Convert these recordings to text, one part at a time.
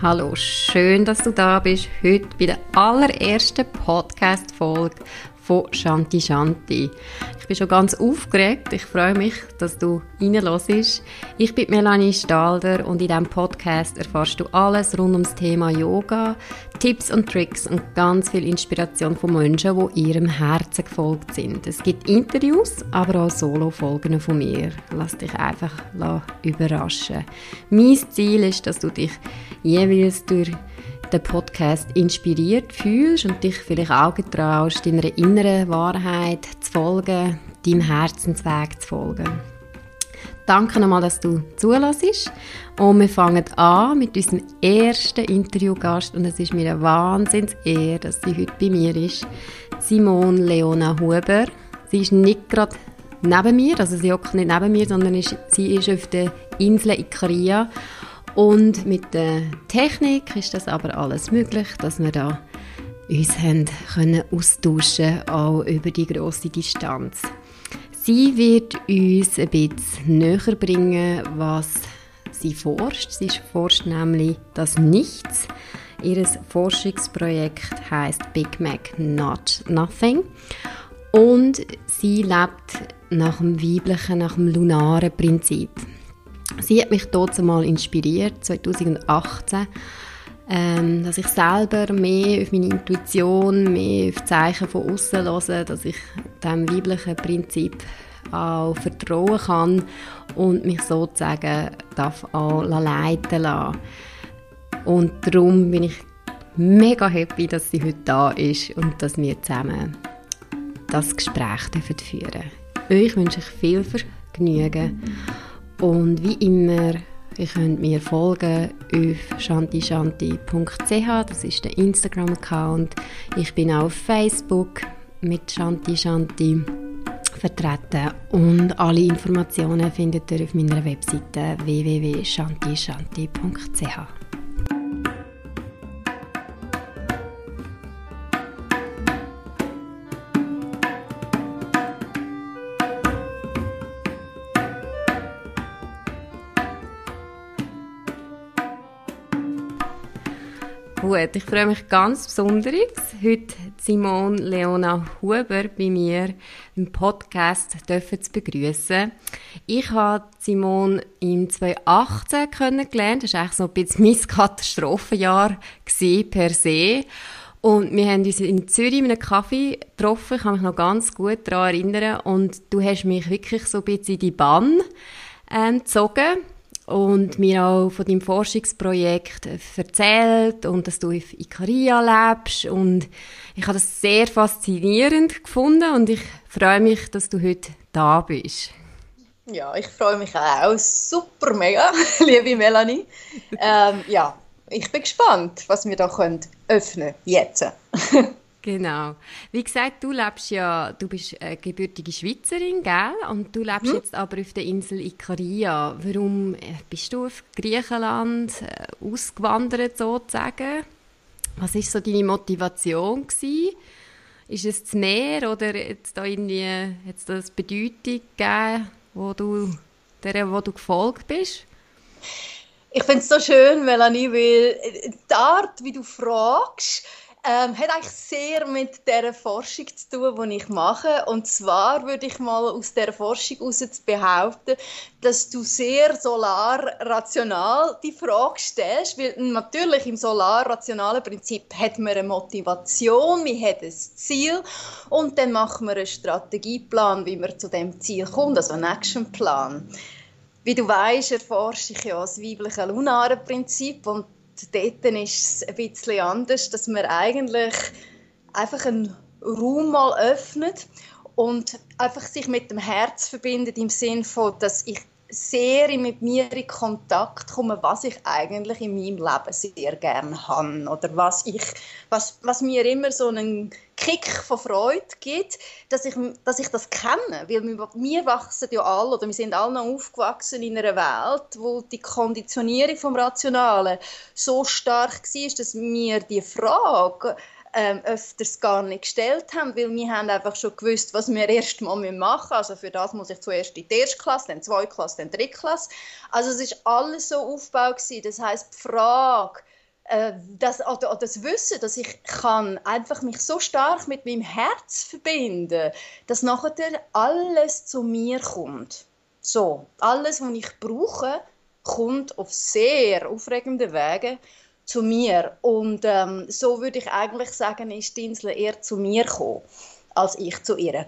Hallo, schön, dass du da bist. Heute bei der allerersten Podcast-Folge von Shanti Shanti. Ich bin schon ganz aufgeregt. Ich freue mich, dass du reinlässt. Ich bin Melanie Stalder und in diesem Podcast erfährst du alles rund ums Thema Yoga, Tipps und Tricks und ganz viel Inspiration von Menschen, die ihrem Herzen gefolgt sind. Es gibt Interviews, aber auch Solo-Folgen von mir. Lass dich einfach überraschen. Mein Ziel ist, dass du dich jeweils durch den Podcast inspiriert fühlst und dich vielleicht auch getraust, deiner inneren Wahrheit zu folgen, deinem Herzensweg zu folgen. Danke nochmal, dass du zulässt. Und wir fangen an mit unserem ersten Interviewgast. Und es ist mir eine Wahnsinnsehre, dass sie heute bei mir ist. Simone Leona Huber. Sie ist nicht gerade neben mir, also sie hockt nicht neben mir, sondern ist, sie ist auf der Insel Ikaria und mit der Technik ist das aber alles möglich, dass wir da uns haben können austauschen auch über die große Distanz. Sie wird uns ein bisschen näher bringen, was sie forscht. Sie forscht nämlich das Nichts. Ihr Forschungsprojekt heißt Big Mac Not Nothing und sie lebt nach dem weiblichen, nach dem lunaren Prinzip. Sie hat mich dort mal inspiriert, 2018, ähm, dass ich selber mehr auf meine Intuition, mehr auf Zeichen von außen höre, dass ich dem weiblichen Prinzip auch vertrauen kann und mich sozusagen darf auch leiten lassen. Und darum bin ich mega happy, dass sie heute da ist und dass wir zusammen das Gespräch führen dürfen. Euch wünsche ich viel Vergnügen und wie immer, ihr könnt mir folgen auf shantishanti.ch, das ist der Instagram-Account. Ich bin auch auf Facebook mit Shanti Shanti vertreten und alle Informationen findet ihr auf meiner Webseite www.shantishanti.ch. Gut, ich freue mich ganz besonders, heute Simone Leona Huber bei mir im Podcast dürfen zu begrüßen. Ich habe Simone im 2018 kennengelernt. Das war eigentlich so ein bisschen mein Katastrophenjahr per se. Und wir haben uns in Zürich in einem Kaffee getroffen. Ich kann mich noch ganz gut daran erinnern. Und du hast mich wirklich so ein bisschen in die Bann ähm, gezogen und mir auch von deinem Forschungsprojekt erzählt und dass du auf Ikaria lebst und ich habe das sehr faszinierend gefunden und ich freue mich, dass du heute da bist. Ja, ich freue mich auch super mega, liebe Melanie. ähm, ja, ich bin gespannt, was wir da können öffnen jetzt. Genau. Wie gesagt, du lebst ja, du bist eine gebürtige Schweizerin, gell? Und du lebst mhm. jetzt aber auf der Insel Ikaria. Warum äh, bist du auf Griechenland äh, ausgewandert sozusagen? Was ist so deine Motivation gewesen? Ist es das Meer oder jetzt da irgendwie jetzt das Bedeutung gegeben, wo du der, wo du gefolgt bist? Ich finde es so schön, Melanie, weil die Art, wie du fragst, ähm, hat eigentlich sehr mit der Forschung zu tun, die ich mache. Und zwar würde ich mal aus der Forschung heraus behaupten, dass du sehr solar-rational die Frage stellst, weil natürlich im solar-rationalen Prinzip hat man eine Motivation, man hat ein Ziel und dann machen wir einen Strategieplan, wie man zu dem Ziel kommt, also einen Actionplan. Wie du weißt, erforsche ich ja das weibliche lunare Prinzip und dort ist es ein bisschen anders, dass man eigentlich einfach einen Raum mal öffnet und einfach sich mit dem Herz verbindet im Sinn von, dass ich sehr mit mir in Kontakt komme, was ich eigentlich in meinem Leben sehr gerne habe oder was ich, was, was mir immer so einen Kick von Freude gibt, dass ich, dass ich das kenne, weil wir, wachsen ja alle oder wir sind alle noch aufgewachsen in einer Welt, wo die Konditionierung vom Rationalen so stark war, dass mir die Frage ähm, öfters gar nicht gestellt haben, weil wir haben einfach schon gewusst, was wir erst mal machen müssen. Also für das muss ich zuerst in die erste Klasse, dann zweite Klasse, dann dritte Klasse. Also es ist alles so aufgebaut. Das heißt, die Frage, äh, das, oder, oder das Wissen, dass ich kann einfach mich so stark mit meinem Herz verbinden, dass nachher alles zu mir kommt. So, alles, was ich brauche, kommt auf sehr aufregende Wege zu mir. Und ähm, so würde ich eigentlich sagen, ist die Insel eher zu mir gekommen, als ich zu ihr.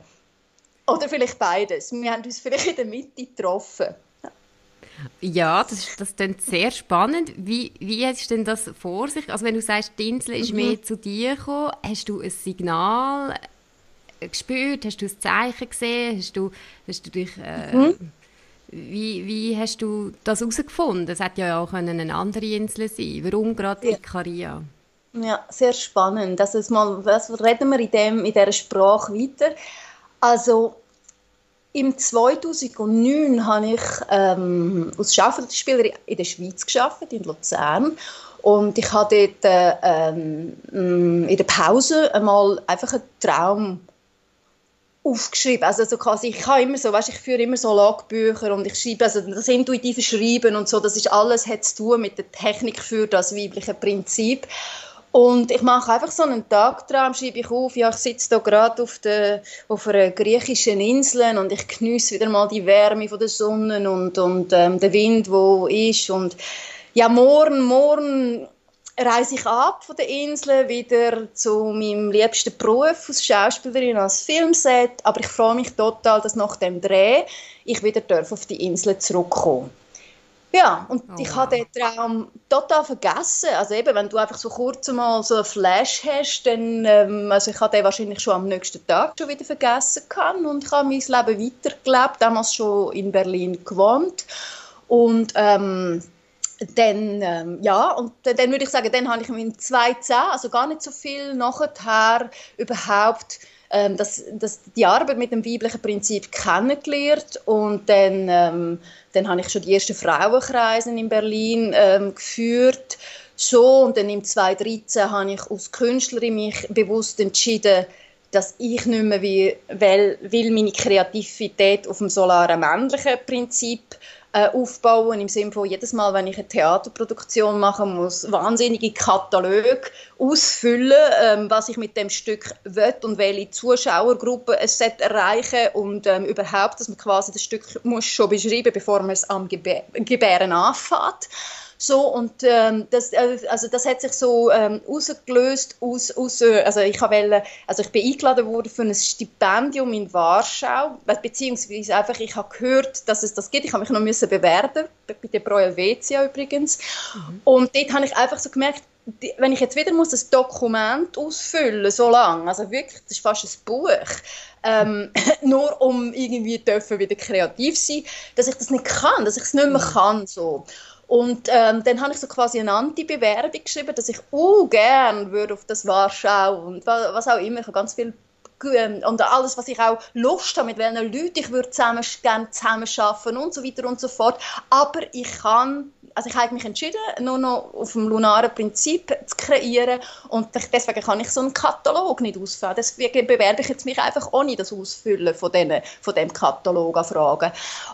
Oder vielleicht beides. Wir haben uns vielleicht in der Mitte getroffen. Ja, das, das klingt sehr spannend. Wie, wie hast du denn das vor sich? Also wenn du sagst, die Insel ist mhm. mehr zu dir gekommen, hast du ein Signal gespürt? Hast du ein Zeichen gesehen? Hast du, hast du dich... Äh, mhm. Wie, wie hast du das herausgefunden? Es hätte ja auch eine andere Insel sein Warum gerade ja. Ikaria? Ja, sehr spannend. Das ist mal, was reden wir in, dem, in dieser Sprache weiter? Also, im 2009 habe ich ähm, als Schauspielerin in der Schweiz geschafft, in Luzern. Und ich habe dort äh, ähm, in der Pause einmal einfach einen Traum aufgeschrieben. Also so quasi, ich habe immer so, weißt, ich führe immer so Logbücher und ich schreibe, also das intuitive Schreiben und so, das ist alles hat zu tun mit der Technik für das weibliche Prinzip. Und ich mache einfach so einen Tagtraum, schreibe ich auf, ja, ich sitze hier gerade auf, der, auf einer griechischen Insel und ich genieße wieder mal die Wärme von der Sonne und, und ähm, der Wind, wo ist und ja, morgen, morgen reise ich ab von der Insel wieder zu meinem liebsten Beruf als Schauspielerin als Filmset, aber ich freue mich total, dass nach dem Dreh ich wieder auf die Insel zurückkomme. Ja, und oh, ich habe den Traum total vergessen. Also eben, wenn du einfach so kurz mal so einen Flash hast, dann, ähm, also ich habe den wahrscheinlich schon am nächsten Tag schon wieder vergessen kann und ich habe mein Leben weitergelebt, damals schon in Berlin gewohnt und ähm, dann, ähm, ja, und dann, dann würde ich sagen, dann habe ich mit 210, also gar nicht so viel nachher überhaupt ähm, das, das, die Arbeit mit dem weiblichen Prinzip kennengelernt und dann, ähm, dann habe ich schon die ersten Frauenkreise in Berlin ähm, geführt. So, und dann im 2013 habe ich als Künstlerin mich bewusst entschieden, dass ich nicht mehr will, will meine Kreativität auf dem solaren männlichen Prinzip äh, aufbauen, im Sinne von jedes Mal, wenn ich eine Theaterproduktion machen muss, wahnsinnige Kataloge ausfüllen, ähm, was ich mit dem Stück will und welche Zuschauergruppe es erreichen und ähm, überhaupt, dass man quasi das Stück muss schon beschreiben, bevor man es am Gebä Gebären anfängt. So, und ähm, das, äh, also das hat sich so ähm, ausgelöst aus, aus äh, also ich wollte, also ich bin eingeladen worden für ein Stipendium in Warschau, beziehungsweise einfach, ich habe gehört, dass es das gibt, ich habe mich noch müssen bewerben, bei der Pro Helvetia übrigens, mhm. und dort habe ich einfach so gemerkt, wenn ich jetzt wieder muss das Dokument ausfüllen so lange, also wirklich, das ist fast ein Buch, ähm, nur um irgendwie dürfen wieder kreativ sein, dass ich das nicht kann, dass ich es nicht mehr mhm. kann so. Und ähm, dann habe ich so quasi eine Anti-Bewerbung geschrieben, dass ich uh, gern würde auf das Warschau und was auch immer. Ich habe ganz viel ähm, und alles, was ich auch Lust habe, mit welchen Leuten ich würde zusammen, gerne zusammen arbeiten und so weiter und so fort. Aber ich kann also ich habe mich entschieden, nur noch auf dem lunaren Prinzip zu kreieren und deswegen kann ich so einen Katalog nicht ausfüllen. Deswegen bewerbe ich jetzt mich einfach ohne das Ausfüllen von, denen, von dem Katalog an Fragen.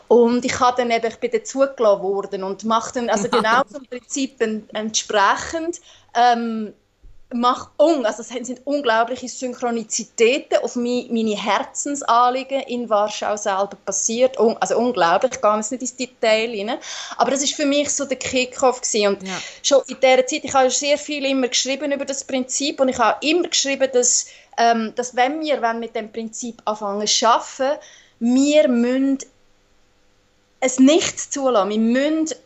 Und ich habe dann eben, ich bin dann zugelassen worden und mache dann, also genau zum Prinzip entsprechend, ähm, macht un, also es sind unglaubliche Synchronizitäten auf meine Herzensanliegen in Warschau selber passiert. Also unglaublich, ich gehe jetzt nicht ins Detail rein. Aber das ist für mich so der Kickoff gewesen. Und ja. schon in dieser Zeit, ich habe sehr viel immer geschrieben über das Prinzip und ich habe immer geschrieben, dass, ähm, dass wenn wir wenn mit dem Prinzip anfangen zu arbeiten, wir müssen es nicht zulassen. Wir müssen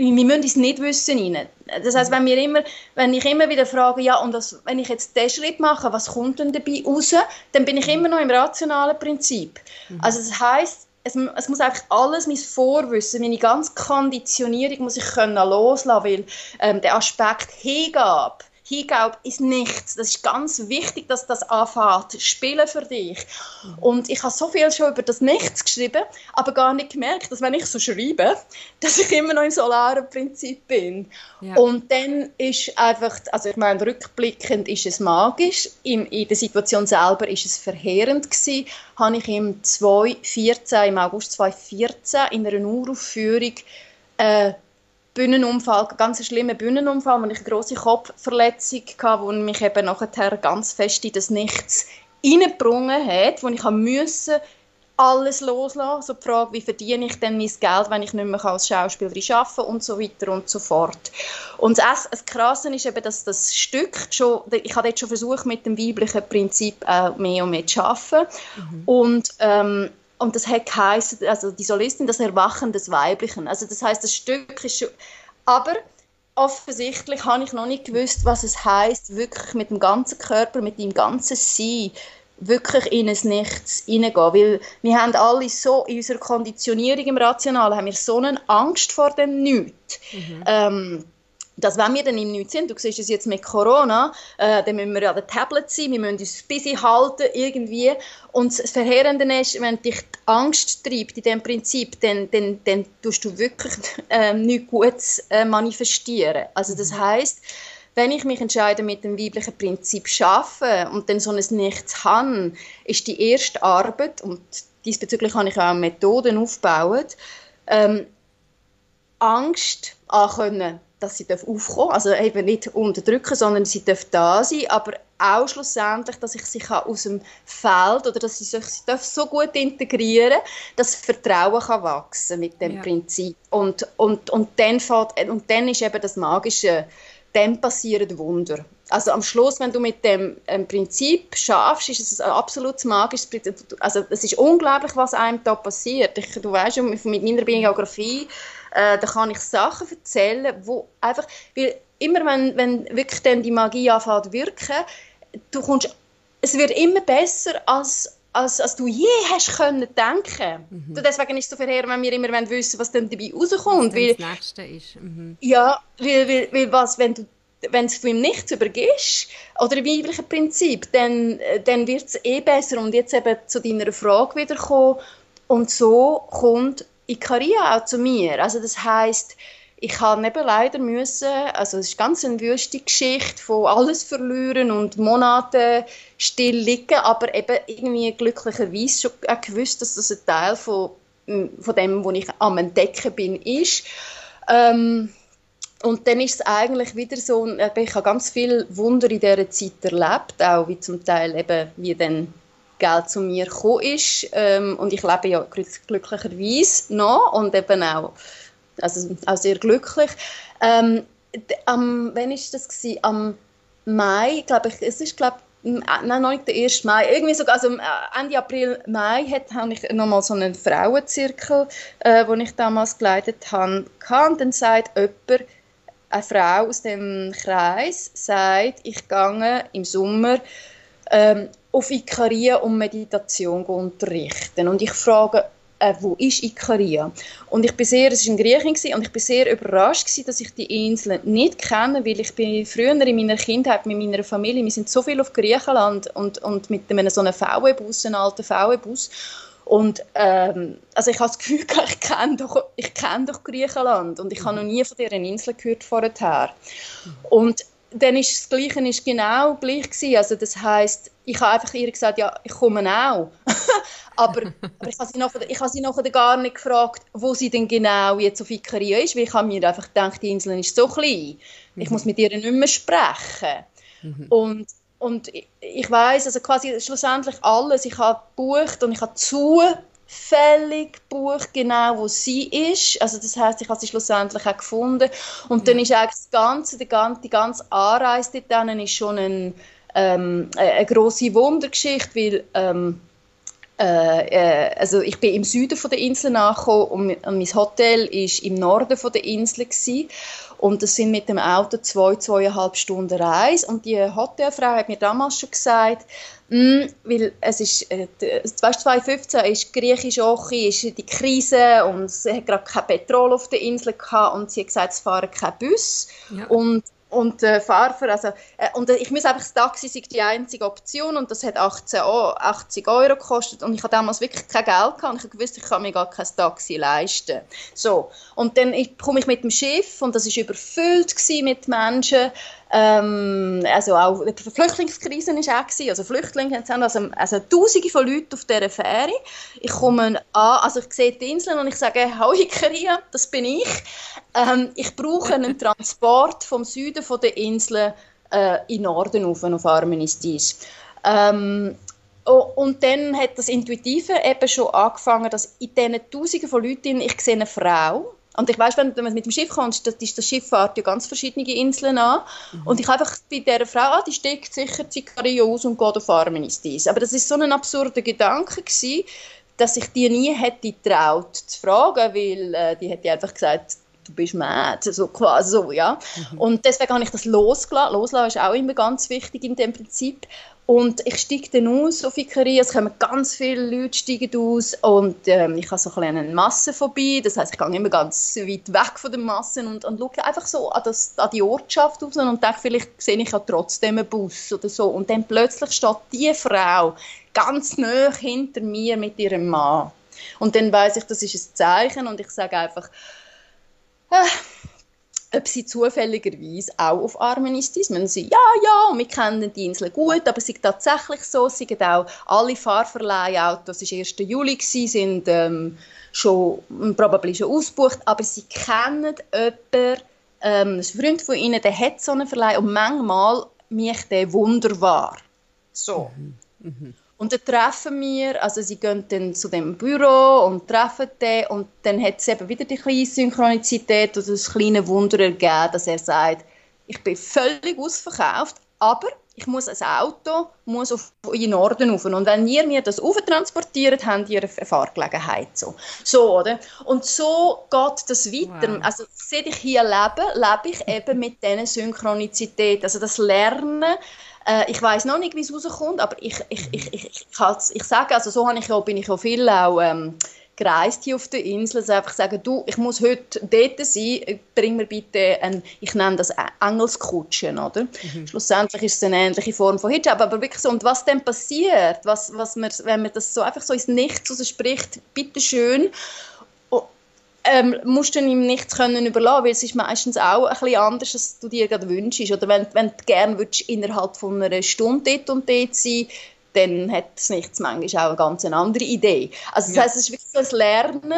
wir müssen es nicht wissen rein. Das heißt, wenn, wir immer, wenn ich immer wieder frage, ja, und das, wenn ich jetzt diesen Schritt mache, was kommt denn dabei raus, dann bin ich immer noch im rationalen Prinzip. Mhm. Also das heißt, es, es, muss einfach alles mein Vorwissen, meine ganze Konditionierung muss ich können loslassen, weil ähm, der Aspekt Hingabe Hingabe ist nichts. Das ist ganz wichtig, dass das anfängt spielen für dich. Und ich habe so viel schon über das Nichts geschrieben, aber gar nicht gemerkt, dass wenn ich so schreibe, dass ich immer noch im solaren Prinzip bin. Ja. Und dann ist einfach, also ich meine, rückblickend ist es magisch. In, in der Situation selber ist es verheerend gewesen. Habe ich im 2014, im August 2014 in einer Uraufführung äh, Bühnenunfall, ganz schlimmer Bühnenunfall, wo ich eine grosse Kopfverletzung hatte, wo mich eben nachher ganz fest in das Nichts reingebrungen hat, wo ich musste alles loslassen. So die Frage, wie verdiene ich denn mein Geld, wenn ich nicht mehr als Schauspielerin arbeiten kann und so weiter und so fort. Und das, das Krasse ist eben, dass das Stück schon, ich habe jetzt schon versucht, mit dem weiblichen Prinzip auch mehr und mehr zu arbeiten. Mhm. Und, ähm, und das hat geheißen, also die Solistin, das Erwachen des Weiblichen. Also das heißt, das Stück ist schon, aber offensichtlich habe ich noch nicht gewusst, was es heißt, wirklich mit dem ganzen Körper, mit dem ganzen Sein wirklich in ein Nichts hineingehen. Weil wir haben alle so, in unserer Konditionierung im Rationalen, haben wir so eine Angst vor dem Nichts. Mhm. Ähm, dass wenn wir dann im Nichts sind, du siehst es jetzt mit Corona, äh, dann müssen wir an der Tablet sein, wir müssen uns busy halten irgendwie. Und das Verheerende ist, wenn dich die Angst treibt in diesem Prinzip, dann, dann, dann tust du wirklich äh, nichts Gutes äh, manifestieren. Also das mhm. heißt wenn ich mich entscheide, mit dem weiblichen Prinzip zu arbeiten und dann so ein Nichts habe, ist die erste Arbeit, und diesbezüglich habe ich auch Methoden aufgebaut, ähm, Angst ankönnen, dass sie aufkommen. Also eben nicht unterdrücken, sondern sie darf da sein, aber auch schlussendlich, dass ich sie aus dem Feld oder dass sie sich sie so gut integrieren dass Vertrauen kann wachsen mit dem ja. Prinzip. Und, und, und, dann fährt, und dann ist eben das Magische dann passieren Wunder. Also am Schluss, wenn du mit dem ähm, Prinzip schaffst, ist es ein absolut magisches Prinzip. Also es ist unglaublich, was einem da passiert. Ich, du weißt schon, mit meiner Biografie, äh, da kann ich Sachen erzählen, wo einfach, weil immer wenn, wenn wirklich dann die Magie anfängt wirken, du kommst, es wird immer besser als als, als du je hast können denken. Mhm. deswegen ist es so verheer, wenn wir immer wissen was dann dabei rauskommt. Was weil, das Nächste ist. Mhm. Ja, weil, weil, weil was, wenn du wenn du ihm nichts übergibst, oder im weiblichen Prinzip, dann, dann wird es eh besser. Und jetzt eben zu deiner Frage wiederkommen. Und so kommt Ikaria auch zu mir. Also das heißt ich habe eben leider müssen, also es ist ganz eine wüste Geschichte von alles verlieren und Monate still liegen, aber eben irgendwie glücklicherweise schon gewusst, dass das ein Teil von, von dem, wo ich am entdecken bin, ist. Ähm, und dann ist es eigentlich wieder so, ich habe ganz viel Wunder in dieser Zeit erlebt, auch wie zum Teil eben, wie dann Geld zu mir gekommen ist. Ähm, und ich lebe ja glücklicherweise noch und eben auch also auch sehr glücklich. Ähm, am, wann ist das gewesen? Am Mai, glaube ich, es ist glaube nein, noch nicht der 1. Mai, irgendwie sogar also Ende April, Mai hat, habe ich nochmal so einen Frauenzirkel, äh, den ich damals geleitet habe, und dann sagt jemand, eine Frau aus dem Kreis sagt, ich gehe im Sommer ähm, auf Ikaria um Meditation zu unterrichten. Und ich frage, äh, wo ist Ikaria? Und ich bin sehr, es war in Griechenland und ich bin sehr überrascht gewesen, dass ich die Insel nicht kenne, weil ich bin früher in meiner Kindheit mit meiner Familie, wir sind so viel auf Griechenland und, und mit einem so einem VW-Bus, einem alten VW-Bus und ähm, also ich habe das Gefühl, ich kenne doch, ich kenne doch Griechenland und ich habe noch nie von dieser Insel gehört vorher. Und dann ist das Gleiche ist genau gleich gewesen. Also das heißt, ich habe einfach ihr gesagt, ja, ich komme auch. aber, aber ich habe sie nachher, ich habe sie nachher gar nicht gefragt, wo sie denn genau jetzt auf Ikaria ist, weil ich habe mir einfach gedacht, die Insel ist so klein, mhm. ich muss mit ihr nicht mehr sprechen. Mhm. Und, und ich, ich weiß also quasi schlussendlich alles, ich habe gebucht und ich habe zu zufällig gebucht, genau wo sie ist. Also das heißt, ich habe sie schlussendlich auch gefunden. Und dann ist eigentlich das ganze, die ganze, die ganze Anreise dort ist schon ein, ähm, eine große Wundergeschichte, weil ähm, äh, äh, also ich bin im Süden von der Insel nachgekommen und, mein Hotel ist im Norden von der Insel gewesen. und das sind mit dem Auto zwei zweieinhalb Stunden Reise und die Hotelfrau hat mir damals schon gesagt Mm, weil es ist, äh, 2015 ist griechisch auch ist die Krise und es hat gerade kein Petrol auf der Insel gehabt und sie hat gesagt, es fahren kein Bus ja. und und äh, Fahrer, also, äh, und äh, ich muss einfach, das Taxi sei die einzige Option und das hat 18, 80 Euro gekostet und ich hatte damals wirklich kein Geld gehabt und ich wusste, ich kann mir gar kein Taxi leisten. So, und dann komme ich mit dem Schiff und das war überfüllt mit Menschen Ähm, also auch die Flüchtlingskrise war auch. Also Flüchtlinge haben also, also Tausende von Leuten auf dieser Fähre. Ich komme an, also ich sehe die Inseln und ich sage, «Hoi Karia, das bin ich. Ähm, ich brauche einen Transport vom Süden von der Insel äh, in Norden auf, auf Armenistis. Ähm, und dann hat das Intuitive eben schon angefangen, dass in diesen Tausenden von Leuten, ich sehe eine Frau, und ich weiß, wenn du mit dem Schiff kommst, das ist das Schiff fährt ja ganz verschiedene Inseln an. Mhm. Und ich einfach bei dieser Frau, ah, die steckt sicher Zikario aus und geht auf Armenistis. Aber das ist so ein absurder Gedanke gewesen, dass ich die nie hätte getraut zu fragen, weil äh, die hätte einfach gesagt, du bist mad, so quasi so, ja. Mhm. Und deswegen habe ich das losgelassen. Loslassen ist auch immer ganz wichtig in dem Prinzip. Und ich steige dann aus auf Ikaria, es kommen ganz viele Leute steigen aus und ähm, ich habe so ein eine Masse vorbei, das heißt ich gehe immer ganz weit weg von den Massen und, und schaue einfach so an, das, an die Ortschaft raus und denke, vielleicht sehe ich ja trotzdem einen Bus oder so. Und dann plötzlich steht diese Frau ganz nah hinter mir mit ihrem Mann. Und dann weiß ich, das ist ein Zeichen und ich sage einfach, äh, ob sie zufälligerweise auch auf Armenistis müssen sie, ja, ja, wir kennen die Insel gut, aber es ist tatsächlich so, sind auch alle Fahrverleihautos, es war 1. Juli, sind ähm, schon, probably schon ausgebucht, aber sie kennen jemanden, ähm, ein Freund von ihnen, der hat so einen Verleih und manchmal mich der wunderbar. So. Mhm. Mhm. Und dann treffen wir, also sie gehen dann zu dem Büro und treffen den und dann hat es eben wieder die kleine Synchronizität oder das kleine Wunder ergeben, dass er sagt, ich bin völlig ausverkauft, aber ich muss ein Auto muss auf in den Norden rauf. Und wenn ihr mir das transportiert, habt ihr eine Fahrgelegenheit. So. so, oder? Und so geht das weiter. Wow. Also, seit ich hier lebe, lebe ich eben mit dieser Synchronizität. Also das Lernen äh, ich weiß noch nicht, wie es rauskommt, aber ich, ich, ich, ich, ich, ich sage, also so habe ich auch, bin ich auch viel auch ähm, gereist hier auf der Insel, also einfach sagen, du, ich muss heute dort sein, bring mir bitte ein, ich nenne das Engelskutschen, oder? Mhm. Schlussendlich ist es eine ähnliche Form von Hijab, aber wirklich so, und was dann passiert, was, was man, wenn man das so einfach so ins Nichts spricht, bitteschön, ähm, musst du ihm nichts können überlassen, weil es ist meistens auch ein bisschen anders, als du dir gerade wünschst. Oder wenn, wenn du gerne innerhalb von einer Stunde dort und dort sein dann hat es nichts manchmal auch eine ganz andere Idee. Also das ja. heißt, es ist wirklich so ein Lernen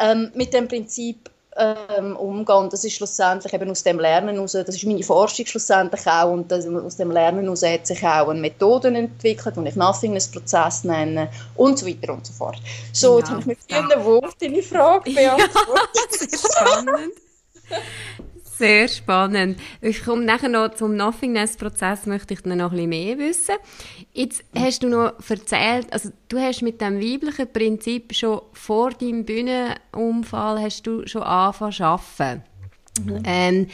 ähm, mit dem Prinzip, ähm, umgehen. Das ist schlussendlich eben aus dem Lernen heraus, das ist meine Forschung schlussendlich auch, und das, aus dem Lernen heraus hat sich auch eine Methode entwickelt, die ich Nothingness-Prozess nenne und so weiter und so fort. So, jetzt habe ich mit vielen Worten deine Frage beantwortet. Ja, spannend. Sehr spannend. Ich komme nachher noch zum Nothingness-Prozess, möchte ich noch ein bisschen mehr wissen. Jetzt hast du noch erzählt, also du hast mit dem weiblichen Prinzip schon vor deinem Bühnenunfall hast du schon angefangen zu arbeiten. Mhm. Ähm,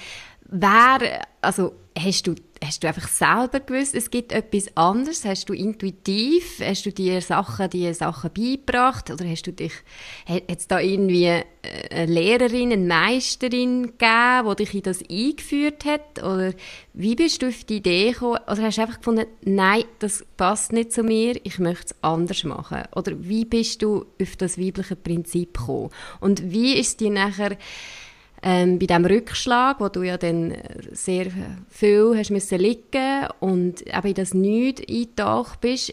wer, also hast du hast du einfach selber gewusst, es gibt etwas anderes? Hast du intuitiv, hast du dir Sachen, die Sachen beigebracht? Oder hast du dich, hat es da irgendwie äh, eine Lehrerin, eine Meisterin gegeben, die dich in das eingeführt hat? Oder wie bist du auf die Idee gekommen? Oder hast du einfach gefunden, nein, das passt nicht zu mir, ich möchte es anders machen? Oder wie bist du auf das weibliche Prinzip gekommen? Und wie ist dir nachher ähm, bei diesem Rückschlag, wo du ja dann sehr viel hast müssen liegen und eben in das Nichts eingetaucht bist,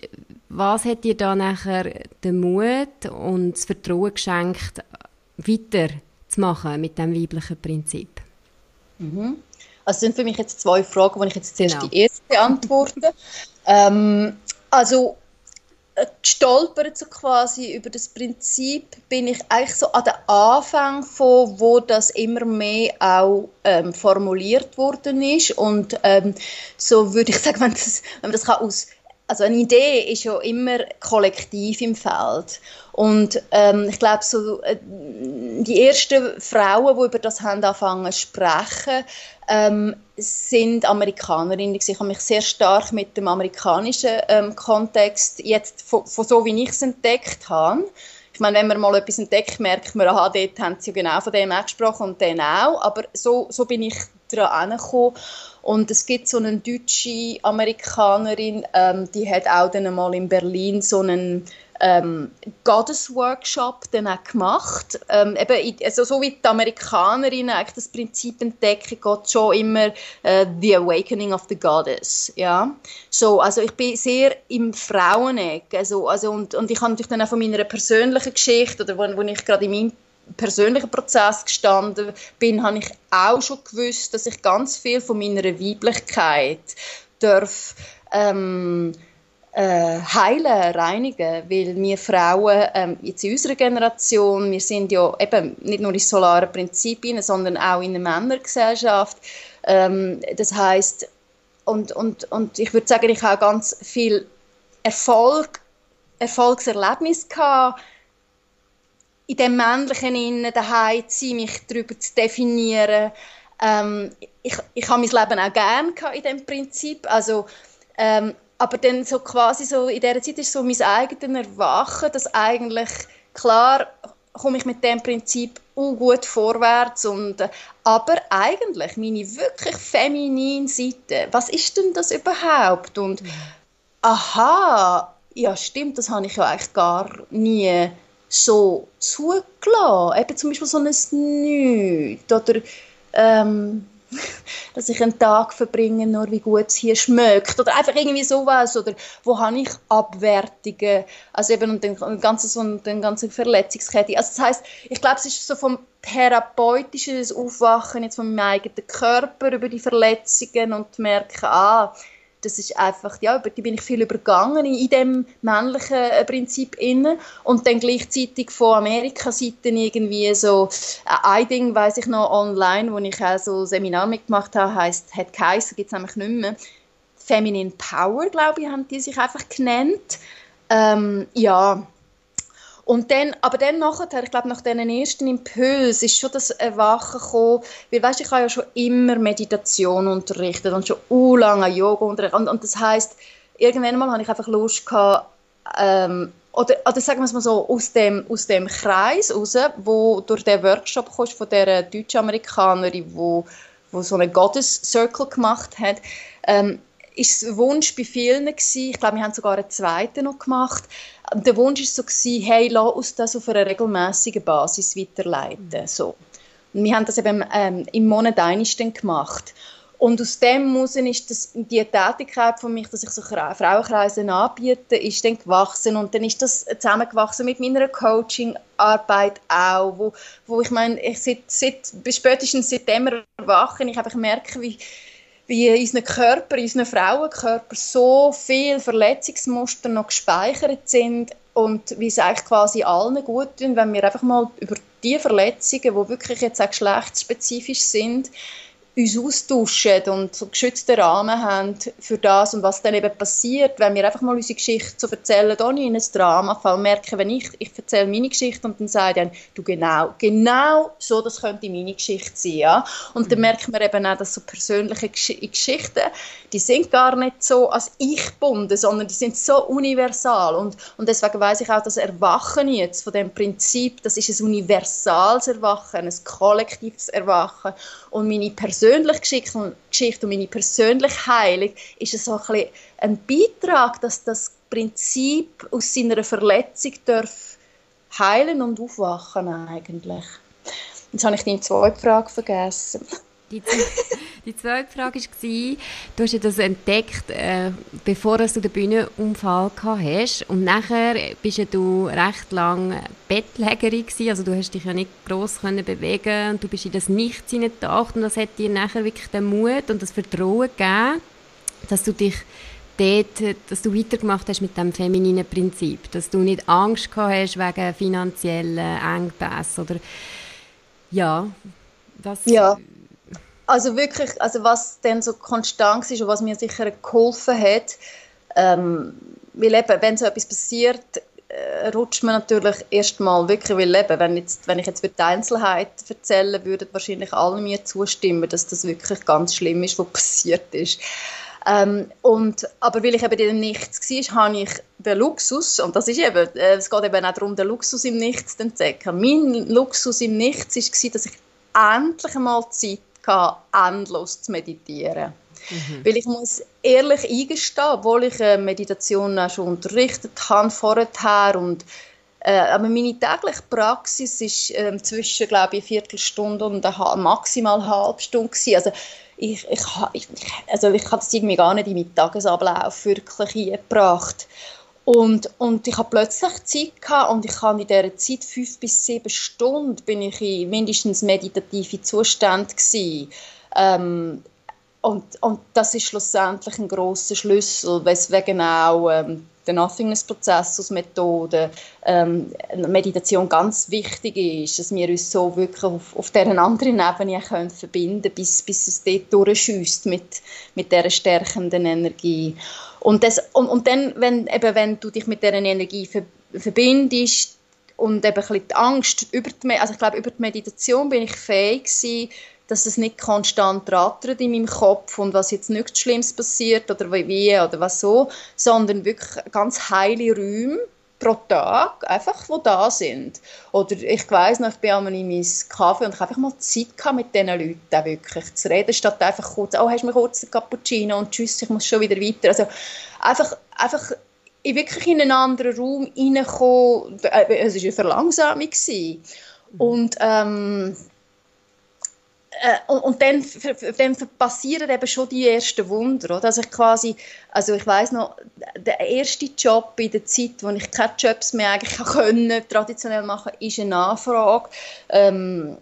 was hat dir da nachher den Mut und das Vertrauen geschenkt, weiterzumachen mit dem weiblichen Prinzip? Mhm. Also sind für mich jetzt zwei Fragen, die ich jetzt zuerst genau. die erste beantworte. ähm, also gestolpert so quasi über das Prinzip bin ich eigentlich so an den Anfang von wo das immer mehr auch ähm, formuliert worden ist. Und ähm, so würde ich sagen wenn, das, wenn man das kann aus also eine Idee ist ja immer kollektiv im Feld und ähm, ich glaube so äh, die ersten Frauen die über das haben angefangen zu sprechen ähm, sind Amerikanerinnen. Ich habe mich sehr stark mit dem amerikanischen ähm, Kontext jetzt von, von so wie ich es entdeckt habe. Ich meine, wenn man mal etwas entdeckt, merkt man, aha, dort haben sie genau von dem auch gesprochen und dann auch. Aber so, so bin ich daran hergekommen. Und es gibt so eine deutsche Amerikanerin, ähm, die hat auch dann mal in Berlin so einen ähm, Goddess Workshop dann auch gemacht. Ähm, eben, also so wie die Amerikanerinnen eigentlich das Prinzip entdecken, geht schon immer äh, The Awakening of the Goddess. Ja? So, also ich bin sehr im Fraueneck. Also, also, und, und ich habe natürlich dann auch von meiner persönlichen Geschichte, oder wo, wo ich gerade in meinem persönlichen Prozess gestanden bin, habe ich auch schon gewusst, dass ich ganz viel von meiner Weiblichkeit darf ähm, äh, heilen, reinigen, weil wir Frauen ähm, jetzt in unserer Generation, wir sind ja eben nicht nur in solaren Prinzipien, sondern auch in einer Männergesellschaft. Ähm, das heißt und, und, und ich würde sagen, ich habe ganz viel Erfolg, Erfolgserlebnis gehabt, in dem männlichen Innen daheim zu sein, mich darüber zu definieren. Ähm, ich, ich habe mein Leben auch gerne in dem Prinzip. Also ähm, aber dann so quasi so, in dieser Zeit ist so mein eigenes Erwachen, dass eigentlich, klar, komme ich mit dem Prinzip gut vorwärts und aber eigentlich meine wirklich feminine Seite, was ist denn das überhaupt? Und aha, ja stimmt, das habe ich ja eigentlich gar nie so zugelassen. Eben zum Beispiel so ein Nichts oder ähm, dass ich einen Tag verbringe, nur wie gut es hier schmeckt oder einfach irgendwie sowas oder wo habe ich Abwertungen, also eben und den ganzen, so den ganzen Verletzungskette. Also das heißt, ich glaube, es ist so vom therapeutischen Aufwachen jetzt von meinem eigenen Körper über die Verletzungen und merken, ah, das ist einfach, ja, über die bin ich viel übergangen in, in dem männlichen äh, Prinzip inne. Und dann gleichzeitig von Amerika-Seite irgendwie so, äh, ein Ding weiß ich noch online, wo ich auch so ein Seminar mitgemacht habe, heisst, hat geheißen, gibt es nämlich nicht mehr, Feminine Power, glaube ich, haben die sich einfach genannt. Ähm, ja, und dann, aber dann nachher, ich glaube, nach diesen ersten Impuls ist schon das Erwachen gekommen, weil, weißt, ich habe ja schon immer Meditation unterrichtet und schon u lange Yoga unterrichtet. Und, und das heißt irgendwann mal habe ich einfach Lust gehabt, ähm, oder, oder sagen wir es mal so, aus dem, aus dem Kreis raus, wo durch den Workshop kommst von der Deutsch-Amerikanerin, wo, wo so einen Goddess Circle gemacht hat, ähm, ist der Wunsch bei vielen gewesen, ich glaube, wir haben sogar einen zweiten noch gemacht, der Wunsch war so, gewesen, hey, lass uns das auf einer regelmäßigen Basis weiterleiten. So. Und wir haben das eben ähm, im Monat einiges gemacht. Und aus dem muss ist das, die Tätigkeit von mich, dass ich so Frauenkreise anbiete, ist dann gewachsen. Und dann ist das zusammengewachsen mit meiner Coaching-Arbeit auch, wo, wo ich meine, ich seit, seit, spätestens seitdem erwachen, ich einfach merke, wie, wie in unseren Körper, in unseren Frauenkörper so viele Verletzungsmuster noch gespeichert sind und wie es eigentlich quasi allen gut tun, wenn wir einfach mal über die Verletzungen, die wirklich jetzt auch geschlechtsspezifisch sind, uns austauschen und so geschützten Rahmen haben für das und was dann eben passiert, wenn wir einfach mal unsere Geschichte so erzählen, ohne in ein Drama fallen, merken, wenn ich, ich erzähle meine Geschichte und dann sage dann, du genau, genau so, das könnte meine Geschichte sein, ja. Und dann mhm. merkt man eben auch, dass so persönliche Geschichten, die sind gar nicht so als ich gebunden, sondern die sind so universal und, und deswegen weiß ich auch, dass Erwachen jetzt von dem Prinzip, das ist ein universales Erwachen, ein kollektives Erwachen und meine persönliche Geschichte und meine persönliche Heilung ist so ein, ein Beitrag, dass das Prinzip aus seiner Verletzung darf heilen und aufwachen eigentlich. Jetzt habe ich deine zweite Frage vergessen. Die, die zweite Frage war, du hast ja das entdeckt, äh, bevor du den Bühnenunfall hast. Und nachher bist ja du recht lang Bettlägerin gewesen, also du hast dich ja nicht gross können bewegen und du bist in das Nichts hineingetaucht. Und das hat dir nachher wirklich den Mut und das Vertrauen gegeben, dass du dich dort, dass du weitergemacht hast mit dem femininen Prinzip, dass du nicht Angst gehabt hast wegen finanziellen Engpässen oder ja, was... Ja also wirklich, also was dann so konstant ist und was mir sicher geholfen hat, ähm, weil eben, wenn so etwas passiert, äh, rutscht man natürlich erstmal wirklich, weil eben, wenn, jetzt, wenn ich jetzt für die Einzelheit erzählen würden wahrscheinlich alle mir zustimmen, dass das wirklich ganz schlimm ist, was passiert ist. Ähm, und, aber weil ich eben in Nichts war, habe ich den Luxus, und das ist eben, äh, es geht eben auch darum, den Luxus im Nichts zu entdecken. Mein Luxus im Nichts war, dass ich endlich einmal Zeit gehabt, endlos zu meditieren. Mhm. Weil ich muss ehrlich eingestehen, obwohl ich äh, Meditation auch schon unterrichtet habe vorher und äh, aber meine tägliche Praxis ist äh, zwischen, glaube ich, eine Viertelstunde und eine, maximal eine halbe Stunde gewesen. Also ich, ich, ich, also ich habe das irgendwie gar nicht in meinen Tagesablauf wirklich eingebracht. Und, und ich habe plötzlich Zeit gehabt und ich kann in dieser Zeit fünf bis sieben Stunden bin ich in mindestens meditative Zustand gewesen. Ähm, und, und das ist schlussendlich ein großer Schlüssel, weswegen auch ähm, der Nothingness-Prozess als Methode, ähm, Meditation ganz wichtig ist, dass wir uns so wirklich auf, auf dieser anderen Ebene können verbinden bis, bis es dort durchschießt mit, mit dieser stärkenden Energie. Und, das, und, und dann, wenn, eben, wenn du dich mit dieser Energie ver, verbindest und eben ein bisschen die Angst, über die, also ich glaube, über die Meditation bin ich fähig gewesen, dass es nicht konstant rattert in meinem Kopf und was jetzt nichts Schlimmes passiert oder wie oder was so, sondern wirklich ganz heile Räume pro Tag, einfach, wo da sind. Oder ich weiß noch, ich bin einmal in meinem Kaffee und ich einfach mal Zeit mit diesen Leuten wirklich zu reden, statt einfach kurz, oh, hast du mir kurz einen Cappuccino und tschüss, ich muss schon wieder weiter. Also einfach, einfach wirklich in einen anderen Raum reinkommen, äh, es war eine Verlangsamung. Mhm. Und ähm, äh, und, und dann, dann passieren eben schon die ersten Wunder. Oder? Also ich quasi, also ich weiß noch, der erste Job in der Zeit, wo ich keine Jobs mehr eigentlich können, traditionell machen, ist eine Nachfrage. Ähm,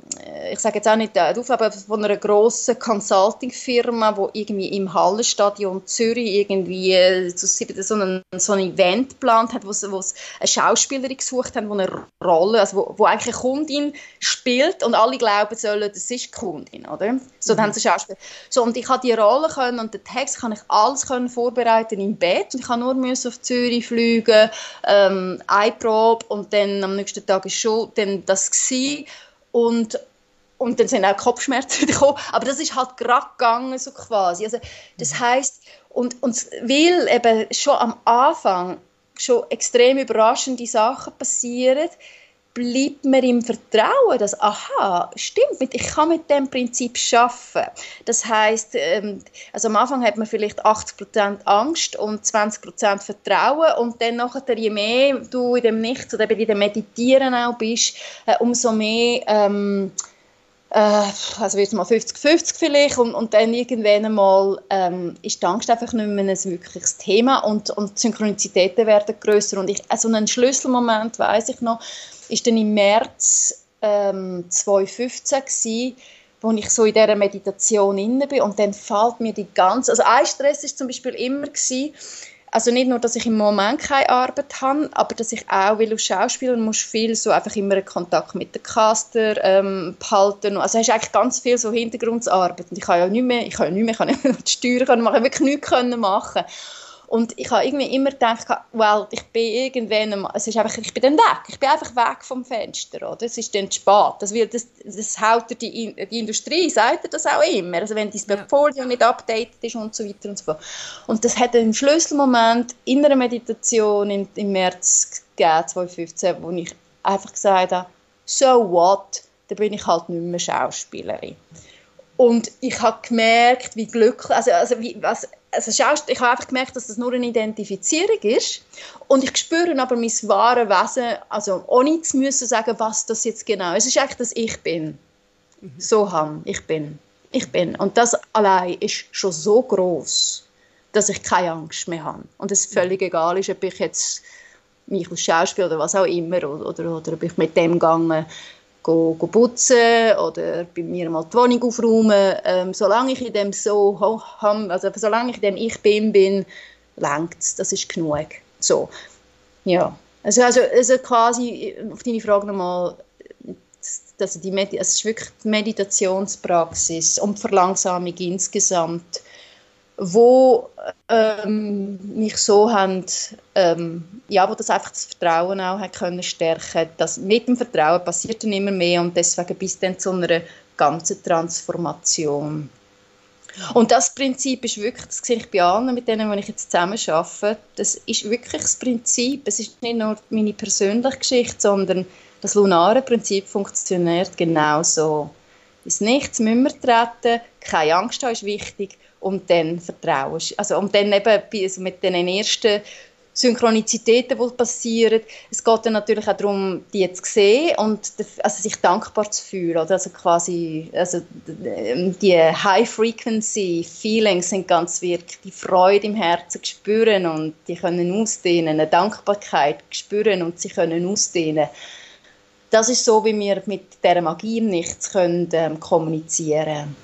ich sage jetzt auch nicht äh, auf, aber von einer grossen Consulting-Firma, die irgendwie im Hallenstadion Zürich irgendwie äh, so, einen, so ein Event geplant hat, wo sie, wo sie eine Schauspielerin gesucht haben, die eine Rolle, also wo, wo eigentlich eine Kundin spielt und alle glauben sollen, das ist die Kundin, oder? So, mhm. dann haben sie Schauspieler. So, und ich habe die Rolle können und den Text kann ich alles können vorbereiten im Bett und ich habe nur müssen auf Zürich fliegen, ähm, Probe und dann am nächsten Tag ist schon dann das gewesen. und und dann sind auch Kopfschmerzen gekommen. Aber das ist halt gerade gegangen, so quasi. Also, das heißt und, und weil eben schon am Anfang schon extrem überraschende Sachen passieren, bleibt mir im Vertrauen, dass, aha, stimmt, ich kann mit dem Prinzip schaffen. Das heißt, ähm, also am Anfang hat man vielleicht 80% Angst und 20% Vertrauen und dann nachher, je mehr du in dem Nichts oder in dem Meditieren auch bist, äh, umso mehr ähm, äh, also wird es mal 50-50 vielleicht und, und dann irgendwann einmal ähm, ist die Angst einfach nicht mehr ein wirkliches Thema und, und die Synchronizitäten werden größer und ich, also einen Schlüsselmoment weiß ich noch, ist dann im März ähm, 2015 gewesen, wo ich so in dieser Meditation inne bin und dann fällt mir die ganze, also ein Stress ist zum Beispiel immer gewesen, also nicht nur, dass ich im Moment keine Arbeit habe, aber dass ich auch, weil du Schauspieler musst viel so einfach immer einen Kontakt mit dem Caster ähm, behalten. Also hast eigentlich ganz viel so Hintergrundarbeit. Und ich kann ja nicht mehr, ich kann ja nicht mehr, ich kann nicht mehr die Steuern machen, wirklich nichts können machen. Und ich habe irgendwie immer gedacht, well, ich bin irgendwann, es ist einfach, ich bin dann weg, ich bin einfach weg vom Fenster, oder? Es ist dann zu spät. Das, wird, das, das haut die, die Industrie, sagt das auch immer. Also wenn dein Portfolio ja. nicht updated ist und so weiter und so fort. Und das hat einen Schlüsselmoment in einer Meditation in, im März gegeben, 2015, wo ich einfach gesagt habe, so what, dann bin ich halt nicht mehr Schauspielerin. Und ich habe gemerkt, wie glücklich, also, also wie, was, also ich habe einfach gemerkt, dass das nur eine Identifizierung ist und ich spüre aber mein wahres Wesen, also ohne zu müssen sagen, was das jetzt genau ist. Es ist eigentlich, dass ich bin. Mhm. So ham, ich bin. Ich bin. Und das allein ist schon so groß, dass ich keine Angst mehr habe. Und es völlig egal ist, ob ich jetzt mich als Schauspiel oder was auch immer, oder, oder, oder ob ich mit dem gegangen go, go putzen oder bei mir mal die Wohnung aufräumen. Ähm, solange ich in dem so also solange ich dem ich bin, bin längt's. Das ist genug. So, ja. Also, also, also quasi auf deine Frage nochmal, also die Medi es ist wirklich die Meditationspraxis und die Verlangsamung insgesamt wo ähm, mich so haben, ähm, ja, wo das einfach das Vertrauen auch hat können stärken. Das mit dem Vertrauen passiert dann immer mehr und deswegen bis dann zu einer ganzen Transformation. Und das Prinzip ist wirklich, das sehe ich bei allen, mit denen, die ich jetzt zusammen arbeite, das ist wirklich das Prinzip. Es ist nicht nur meine persönliche Geschichte, sondern das lunare Prinzip funktioniert genauso. ins Nichts müssen wir treten, keine Angst haben ist wichtig und dann Vertrauen. Also, und dann eben also mit den ersten Synchronizitäten, die passieren. Es geht dann natürlich auch darum, die zu sehen und also sich dankbar zu fühlen. Oder? Also quasi, also die High-Frequency-Feelings sind ganz wichtig. Die Freude im Herzen spüren und die können ausdehnen, eine Dankbarkeit spüren und sie können ausdehnen. Das ist so, wie wir mit der Magie im Nichts können, ähm, kommunizieren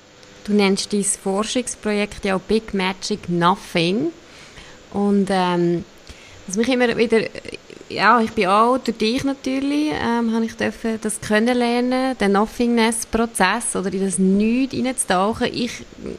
Du nennst dein Forschungsprojekt ja auch Big Magic Nothing. Und ähm, was mich immer wieder, ja, ich bin auch durch dich natürlich, ähm, habe ich dürfen das kennenlernen, den Nothingness-Prozess oder in das Nichts hineinzutauchen. Ich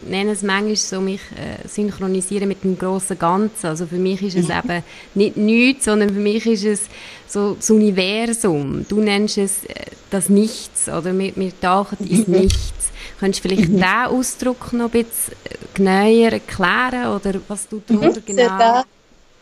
nenne es manchmal so, mich äh, synchronisieren mit dem grossen Ganzen. Also für mich ist es mhm. eben nicht nichts, sondern für mich ist es so das Universum. Du nennst es äh, das Nichts oder wir, wir tauchen ins mhm. Nichts. Könntest du vielleicht mhm. diesen Ausdruck noch ein bisschen genauer erklären oder was du darunter genau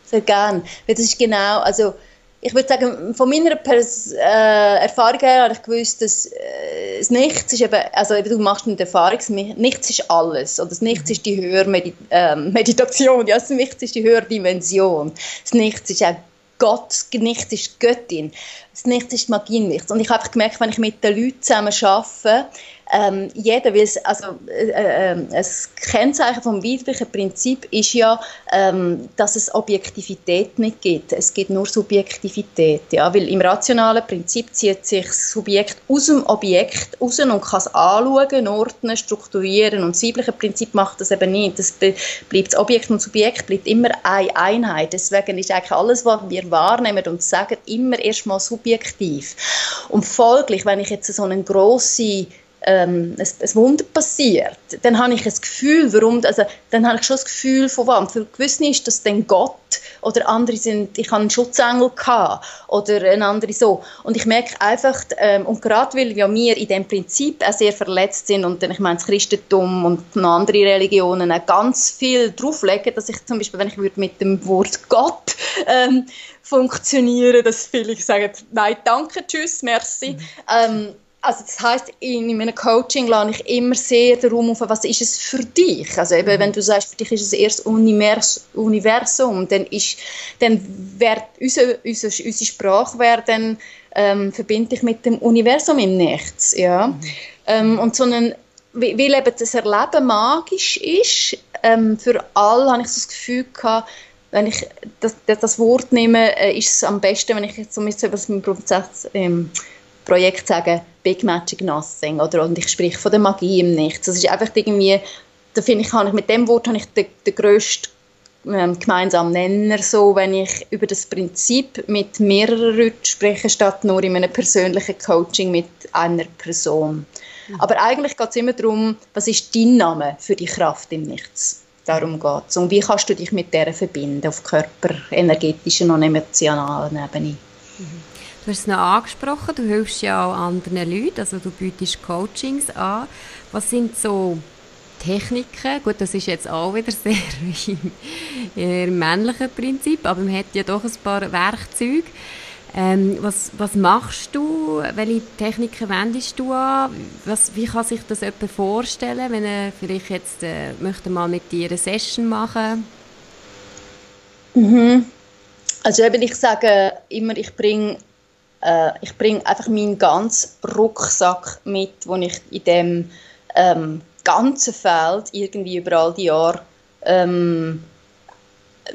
sehr gerne. Das ist genau, also ich würde sagen, von meiner Pers äh, Erfahrung her habe ich gewusst, dass äh, das Nichts ist eben, also eben, du machst eine Erfahrung, Nichts ist alles. Oder das Nichts mhm. ist die höhere Medi äh, Meditation, ja, das Nichts ist die höhere Dimension. Das Nichts ist auch Gott, das Nichts ist Göttin. Das Nichts ist Magie Nichts. Und ich habe gemerkt, wenn ich mit den Leuten zusammen arbeite, ähm, jeder will also äh, äh, ähm, Kennzeichen vom weiblichen Prinzip ist ja, ähm, dass es Objektivität nicht gibt. Es gibt nur Subjektivität, ja, weil im rationalen Prinzip zieht sich das Subjekt aus dem Objekt raus und kann es anschauen, ordnen, strukturieren und das weibliche Prinzip macht das eben nicht. Das bleibt das Objekt und Subjekt bleibt immer eine Einheit. Deswegen ist eigentlich alles, was wir wahrnehmen und sagen, immer erstmal subjektiv. Und folglich, wenn ich jetzt so einen grossen ähm, ein, ein, Wunder passiert, dann habe ich ein Gefühl, warum, also dann habe ich schon das Gefühl von was. Für gewisse ist das dann Gott oder andere sind, ich habe einen Schutzengel gehabt oder ein andere so. Und ich merke einfach, ähm, und gerade weil ja wir in dem Prinzip auch sehr verletzt sind und dann, ich meine, das Christentum und andere Religionen auch ganz viel drauflegen, dass ich zum Beispiel, wenn ich würde mit dem Wort Gott ähm, funktionieren, dass viele sagen, nein, danke, tschüss, merci. Mhm. Ähm, also das heißt, in meinem Coaching lade ich immer sehr darum auf, was ist es für dich? Also eben, mhm. wenn du sagst, für dich ist es erst Univers Universum, dann ist, dann wird unsere, unsere, unsere Sprache werden ähm, verbinde ich mit dem Universum im Nichts, ja. Mhm. Ähm, und so ein, weil eben das Erleben magisch ist, ähm, für alle habe ich so das Gefühl gehabt, wenn ich das, das Wort nehme, äh, ist es am besten, wenn ich jetzt so mit meinem Prozess ähm, Projekt sagen, Big Magic Nothing, oder, und ich spreche von der Magie im Nichts. Das ist einfach irgendwie, da finde ich, ich, mit dem Wort habe ich den, den grössten ähm, gemeinsamen Nenner, so, wenn ich über das Prinzip mit mehreren Leuten spreche, statt nur in einem persönlichen Coaching mit einer Person. Mhm. Aber eigentlich geht es immer darum, was ist dein Name für die Kraft im Nichts? Darum geht es. Und wie kannst du dich mit der verbinden, auf körper-, energetischen und emotionalen Ebene? Mhm. Du hast es noch angesprochen, du hilfst ja auch anderen Leuten, also du bietest Coachings an. Was sind so Techniken? Gut, das ist jetzt auch wieder sehr im männlichen Prinzip, aber man hat ja doch ein paar Werkzeuge. Ähm, was, was machst du? Welche Techniken wendest du an? Was, wie kann sich das jemand vorstellen, wenn er vielleicht jetzt äh, möchte mal mit dir eine Session machen mhm. Also eben, ich sage immer, ich bringe äh, ich bringe einfach meinen ganzen Rucksack mit, den ich in dem ähm, ganzen Feld irgendwie über all die Jahre ähm,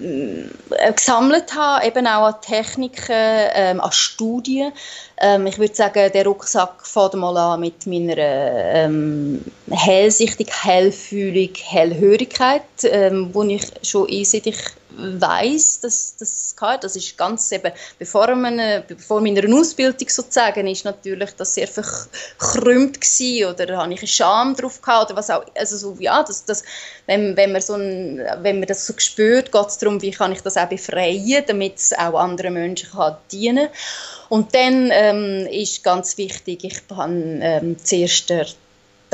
äh, gesammelt habe, eben auch an Techniken, ähm, an Studien. Ähm, ich würde sagen, der Rucksack fängt mal an mit meiner ähm, Hellsichtig, Hellfühlung, Hellhörigkeit, ähm, wo ich schon seit ich weiß, dass das kann. Das ist ganz eben, bevor, man, bevor meiner Ausbildung sozusagen ist natürlich das sehr verkrümmt gewesen, oder habe ich eine Scham drauf gehabt oder was auch, also so, ja, das, das, wenn, wenn, man so ein, wenn man das so spürt, geht es darum, wie kann ich das auch befreien, damit es auch anderen Menschen kann dienen und dann ähm, ist ganz wichtig, ich habe ähm, zuerst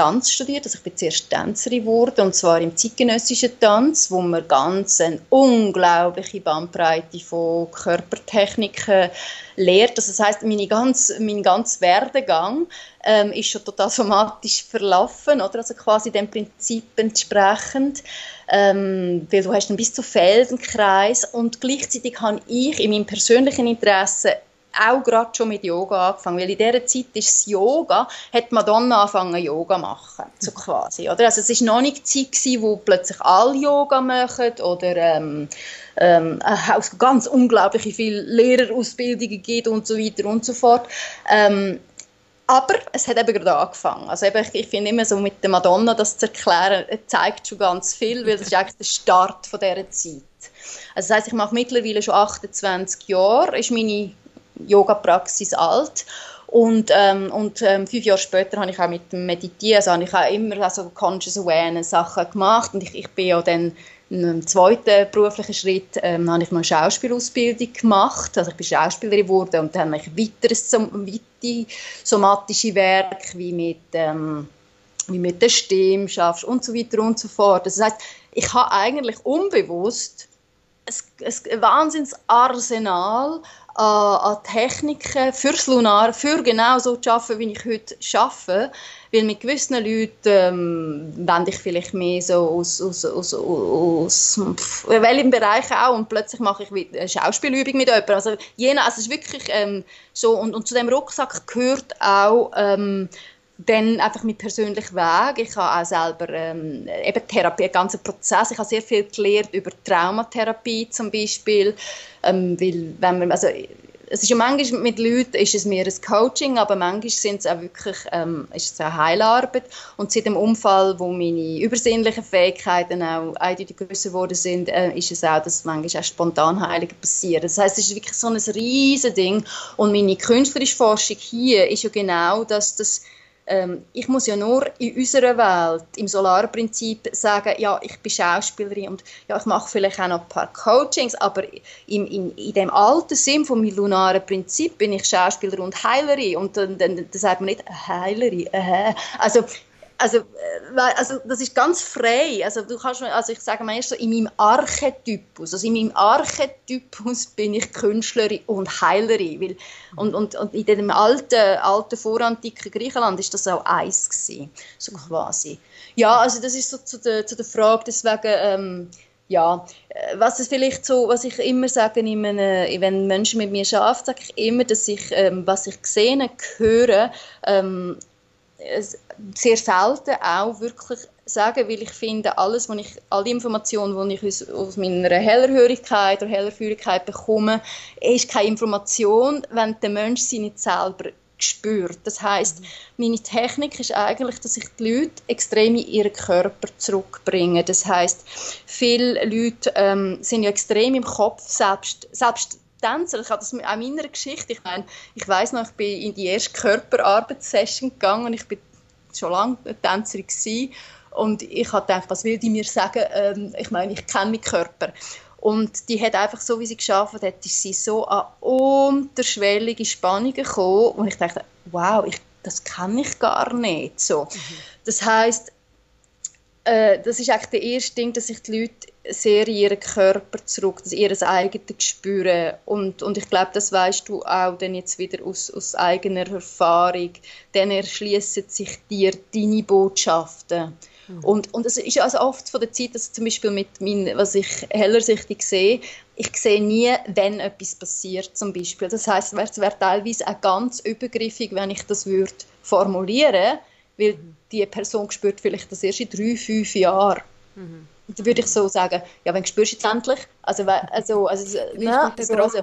Tanz studiert, also ich bin zuerst Tänzerin geworden, und zwar im zeitgenössischen Tanz, wo man ganz eine unglaubliche Bandbreite von Körpertechniken lehrt. Also das heißt, meine ganz, mein ganzer Werdegang ähm, ist schon total somatisch verlaufen, oder? Also quasi dem Prinzip entsprechend, ähm, weil du hast dann bis zu Feldenkreis und gleichzeitig habe ich in meinem persönlichen Interesse auch gerade schon mit Yoga angefangen, weil in dieser Zeit ist Yoga, hat Madonna angefangen Yoga zu machen, so quasi, oder? Also es war noch nicht die Zeit gewesen, wo plötzlich alle Yoga machen oder ähm, ähm, auch ganz unglaublich viele Lehrerausbildungen gibt und so weiter und so fort. Ähm, aber es hat eben gerade angefangen. Also eben, ich, ich finde immer so mit der Madonna das zu erklären, zeigt schon ganz viel, weil das ist eigentlich der Start von dieser Zeit. Also das heisst, ich mache mittlerweile schon 28 Jahre, ist meine Yoga-Praxis alt. Und, ähm, und ähm, fünf Jahre später habe ich auch mit dem Meditieren, also habe ich auch immer also Conscious Awareness Sachen gemacht und ich, ich bin ja dann im zweiten beruflichen Schritt ähm, habe ich noch eine Schauspielausbildung gemacht, also ich bin Schauspielerin geworden und dann habe ich weiteres weitere somatische Werk wie mit ähm, wie mit der Stimme schaffst und so weiter und so fort. Das heißt, ich habe eigentlich unbewusst ein, ein Wahnsinnsarsenal an, an Techniken fürs Lunar, für genau so zu arbeiten, wie ich heute arbeite. Weil mit gewissen Leuten ähm, wende ich vielleicht mehr so aus, aus, aus, aus, aus welchem Bereich auch und plötzlich mache ich eine Schauspielübung mit jemandem. Also, jene, also es ist wirklich ähm, so und, und zu dem Rucksack gehört auch ähm, dann einfach mit persönlichen Weg. Ich habe auch selber ähm, eben Therapie, einen ganzen Prozess. Ich habe sehr viel gelernt über Traumatherapie zum Beispiel, ähm, weil wenn man, also es ist ja manchmal mit Leuten ist es mehr ein Coaching, aber manchmal sind es auch wirklich ähm, ist es auch Heilarbeit. Und seit dem Unfall, wo meine übersinnlichen Fähigkeiten auch eindeutig größer geworden sind, äh, ist es auch, dass manchmal auch Spontanheilungen passieren. Das heißt, es ist wirklich so ein riesen Ding. Und meine künstlerische Forschung hier ist ja genau, dass das ähm, ich muss ja nur in unserer Welt, im Solarprinzip, sagen, ja, ich bin Schauspielerin und ja, ich mache vielleicht auch noch ein paar Coachings, aber in, in, in dem alten Sinn vom lunaren Prinzip bin ich Schauspielerin und Heilerin. Und dann, dann, dann sagt man nicht Heilerin, äh, also also, äh, also das ist ganz frei. Also du kannst, also ich sage mal erst so in meinem Archetypus, also in meinem Archetypus bin ich Künstlerin und Heilerin, weil, und, und, und in dem alten, alten vorantiken Griechenland ist das auch eins gewesen, so quasi. Ja, also das ist so zu der, zu der Frage, deswegen, ähm, ja, äh, was es vielleicht so, was ich immer sage, in einem, wenn Menschen mit mir arbeiten, sage ich immer, dass ich, ähm, was ich sehe, höre, ähm, sehr selten auch wirklich sagen, weil ich finde, alles, was ich, all die Informationen, die ich aus, aus meiner Hellerhörigkeit oder Hellerführigkeit bekomme, ist keine Information, wenn der Mensch sie nicht selber spürt. Das heißt, mhm. meine Technik ist eigentlich, dass ich die Leute extrem in ihren Körper zurückbringe. Das heißt, viele Leute ähm, sind ja extrem im Kopf, selbst, selbst Tänzer. Ich habe das auch in meiner Geschichte. Ich meine, ich weiß noch, ich bin in die erste Körperarbeitssession gegangen. Ich bin schon lange Tänzerin gewesen. Und ich habe gedacht, was will die mir sagen? Ähm, ich meine, ich kenne meinen Körper. Und die hat einfach so, wie sie geschafft hat, ist sie so an unterschwellige Spannungen gekommen. Und ich dachte, wow, ich, das kann ich gar nicht. So. Mhm. Das heißt, äh, das ist eigentlich der erste Ding, dass sich die Leute sehr in ihren Körper zurück, dass ihr eigenes spüren und, und ich glaube, das weißt du auch dann jetzt wieder aus, aus eigener Erfahrung, dann erschließen sich dir deine Botschaften. Mhm. Und, und es ist also oft von der Zeit, dass zum Beispiel mit meinen, was ich hellersichtig sehe, ich sehe nie, wenn etwas passiert zum Beispiel. Das heißt, es wäre teilweise auch ganz übergriffig, wenn ich das würde formulieren, weil die Person spürt vielleicht das erst in drei, fünf Jahren. Mhm dann würde ich so sagen, ja, wenn spürst du jetzt endlich, also, also, also, ja, so, also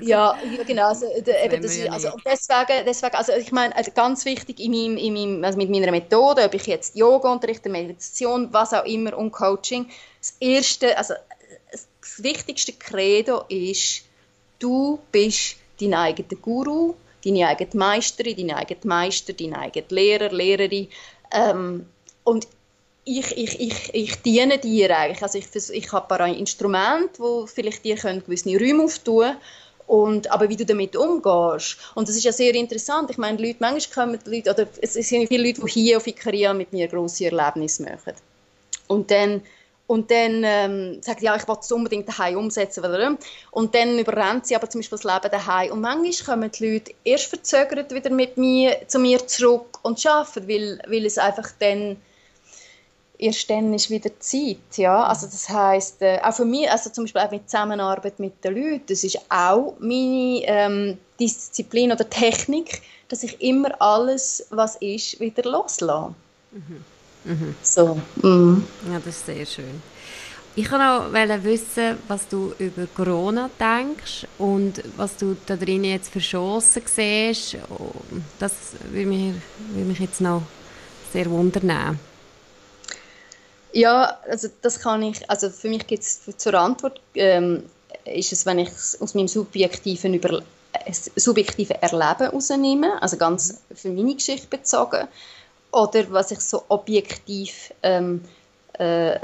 ja, genau, also, eben, das ist, also, deswegen, deswegen, also ich meine, also ganz wichtig in meinem, in meinem, also mit meiner Methode, ob ich jetzt Yoga unterrichte, Meditation, was auch immer und Coaching, das erste, also das wichtigste Credo ist, du bist dein eigener Guru, deine eigene Meisterin, dein eigener Meister, dein eigener Lehrer, Lehrerin ähm, und ich, ich, ich, ich diene dir eigentlich. Also ich, ich habe ein paar Instrumente, die vielleicht dir gewisse Räume auftun Und, aber wie du damit umgehst. Und das ist ja sehr interessant. Ich meine, Leute, manchmal kommen Leute, oder es sind viele Leute, die hier auf Ikaria mit mir grosse Erlebnisse machen. Und dann und dann ähm, sagt ja, ich will es unbedingt daheim umsetzen. Und dann überrennt sie aber zum Beispiel das Leben daheim. Und manchmal kommen die Leute erst verzögert wieder mit mir, zu mir zurück und arbeiten, weil, weil es einfach dann erst dann ist wieder Zeit. Ja? Also das heisst, äh, auch für mich, also zum Beispiel auch mit Zusammenarbeit mit den Leuten, das ist auch meine ähm, Disziplin oder Technik, dass ich immer alles, was ist, wieder loslasse. Mhm. Mhm. So. Mhm. Ja, das ist sehr schön. Ich wollte noch wissen, was du über Corona denkst und was du da drin jetzt für Chancen siehst. Das würde mich, würde mich jetzt noch sehr wundern. Ja, also das kann ich, also für mich gibt es zur Antwort, ähm, ist es, wenn ich es aus meinem subjektiven, Über, äh, subjektiven Erleben herausnehme, also ganz für meine Geschichte bezogen, oder was ich so objektiv ähm, äh,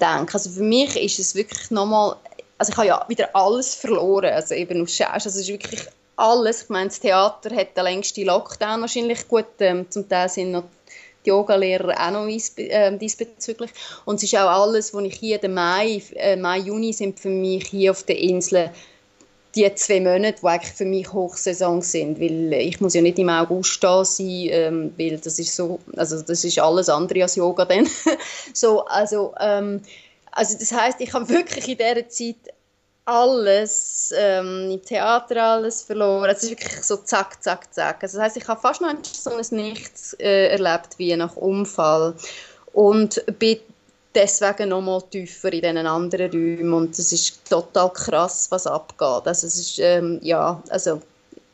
denke. Also für mich ist es wirklich nochmal, also ich habe ja wieder alles verloren, also eben aus Schauspiel, also es ist wirklich alles, ich meine, das Theater hat den längsten Lockdown wahrscheinlich, gut, ähm, zum Teil sind noch die Yogalehrer auch noch äh, diesbezüglich. Und es ist auch alles, was ich hier, der Mai, äh, Mai, Juni sind für mich hier auf der Insel die zwei Monate, die eigentlich für mich Hochsaison sind, weil ich muss ja nicht im August da sein, ähm, weil das ist so, also das ist alles andere als Yoga dann. so, also, ähm, also das heißt, ich habe wirklich in dieser Zeit alles, ähm, im Theater alles verloren. Es ist wirklich so zack, zack, zack. Also das heißt, ich habe fast noch so ein Nichts äh, erlebt wie nach Unfall und bin deswegen noch mal tiefer in diesen anderen Räumen und das ist total krass, was abgeht. Also es ist, ähm, ja, also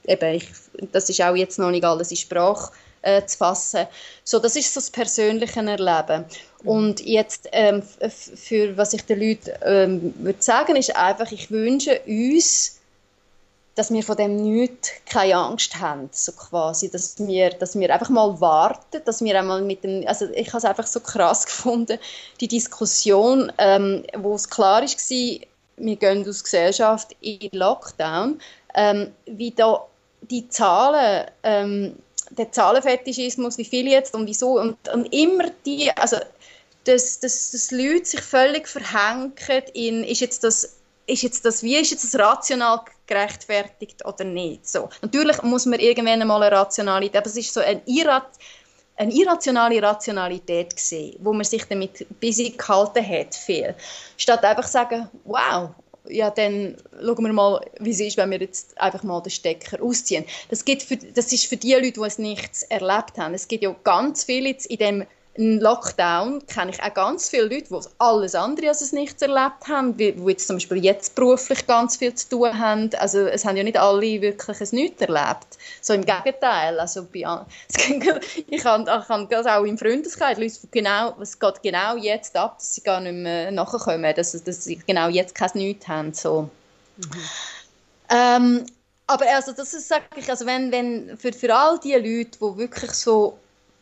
eben, ich, das ist auch jetzt noch nicht alles in Sprache äh, zu fassen. So, das ist so das persönliche Erleben. Und jetzt, ähm, für was ich den Leuten ähm, würde sagen, ist einfach, ich wünsche uns, dass wir von dem nichts keine Angst haben, so quasi, dass wir, dass wir einfach mal warten, dass wir einmal mit dem, also ich habe es einfach so krass gefunden, die Diskussion, ähm, wo es klar ist wir gehen aus Gesellschaft in Lockdown, ähm, wie da die Zahlen, ähm, der Zahlenfetischismus, wie viele jetzt und wieso und, und immer die, also dass, dass, dass Leute sich völlig verhängen in, ist jetzt das ist jetzt das, wie ist jetzt das rational gerechtfertigt oder nicht? So. Natürlich muss man irgendwann einmal eine Rationalität, aber es ist so ein Irrat eine irrationale Rationalität gesehen, wo man sich damit busy gehalten hat, viel. Statt einfach zu sagen, wow, ja, dann schauen wir mal, wie es ist, wenn wir jetzt einfach mal den Stecker ausziehen. Das, gibt für, das ist für die Leute, die es nichts erlebt haben. Es gibt ja ganz viele jetzt in dem ein Lockdown kenne ich auch ganz viele Leute, die alles andere als es nichts erlebt haben, die, die jetzt zum Beispiel jetzt beruflich ganz viel zu tun haben. Also es haben ja nicht alle wirklich es Nichts erlebt. So im Gegenteil. Also bei, ich habe, ich habe das auch im Freundeskreis, Leute, genau, es geht genau jetzt ab, dass sie gar nicht mehr nachkommen, dass, dass sie genau jetzt kein Nichts haben. So. Mhm. Ähm, aber also das ist, sage ich, also wenn, wenn für, für all die Leute, die wirklich so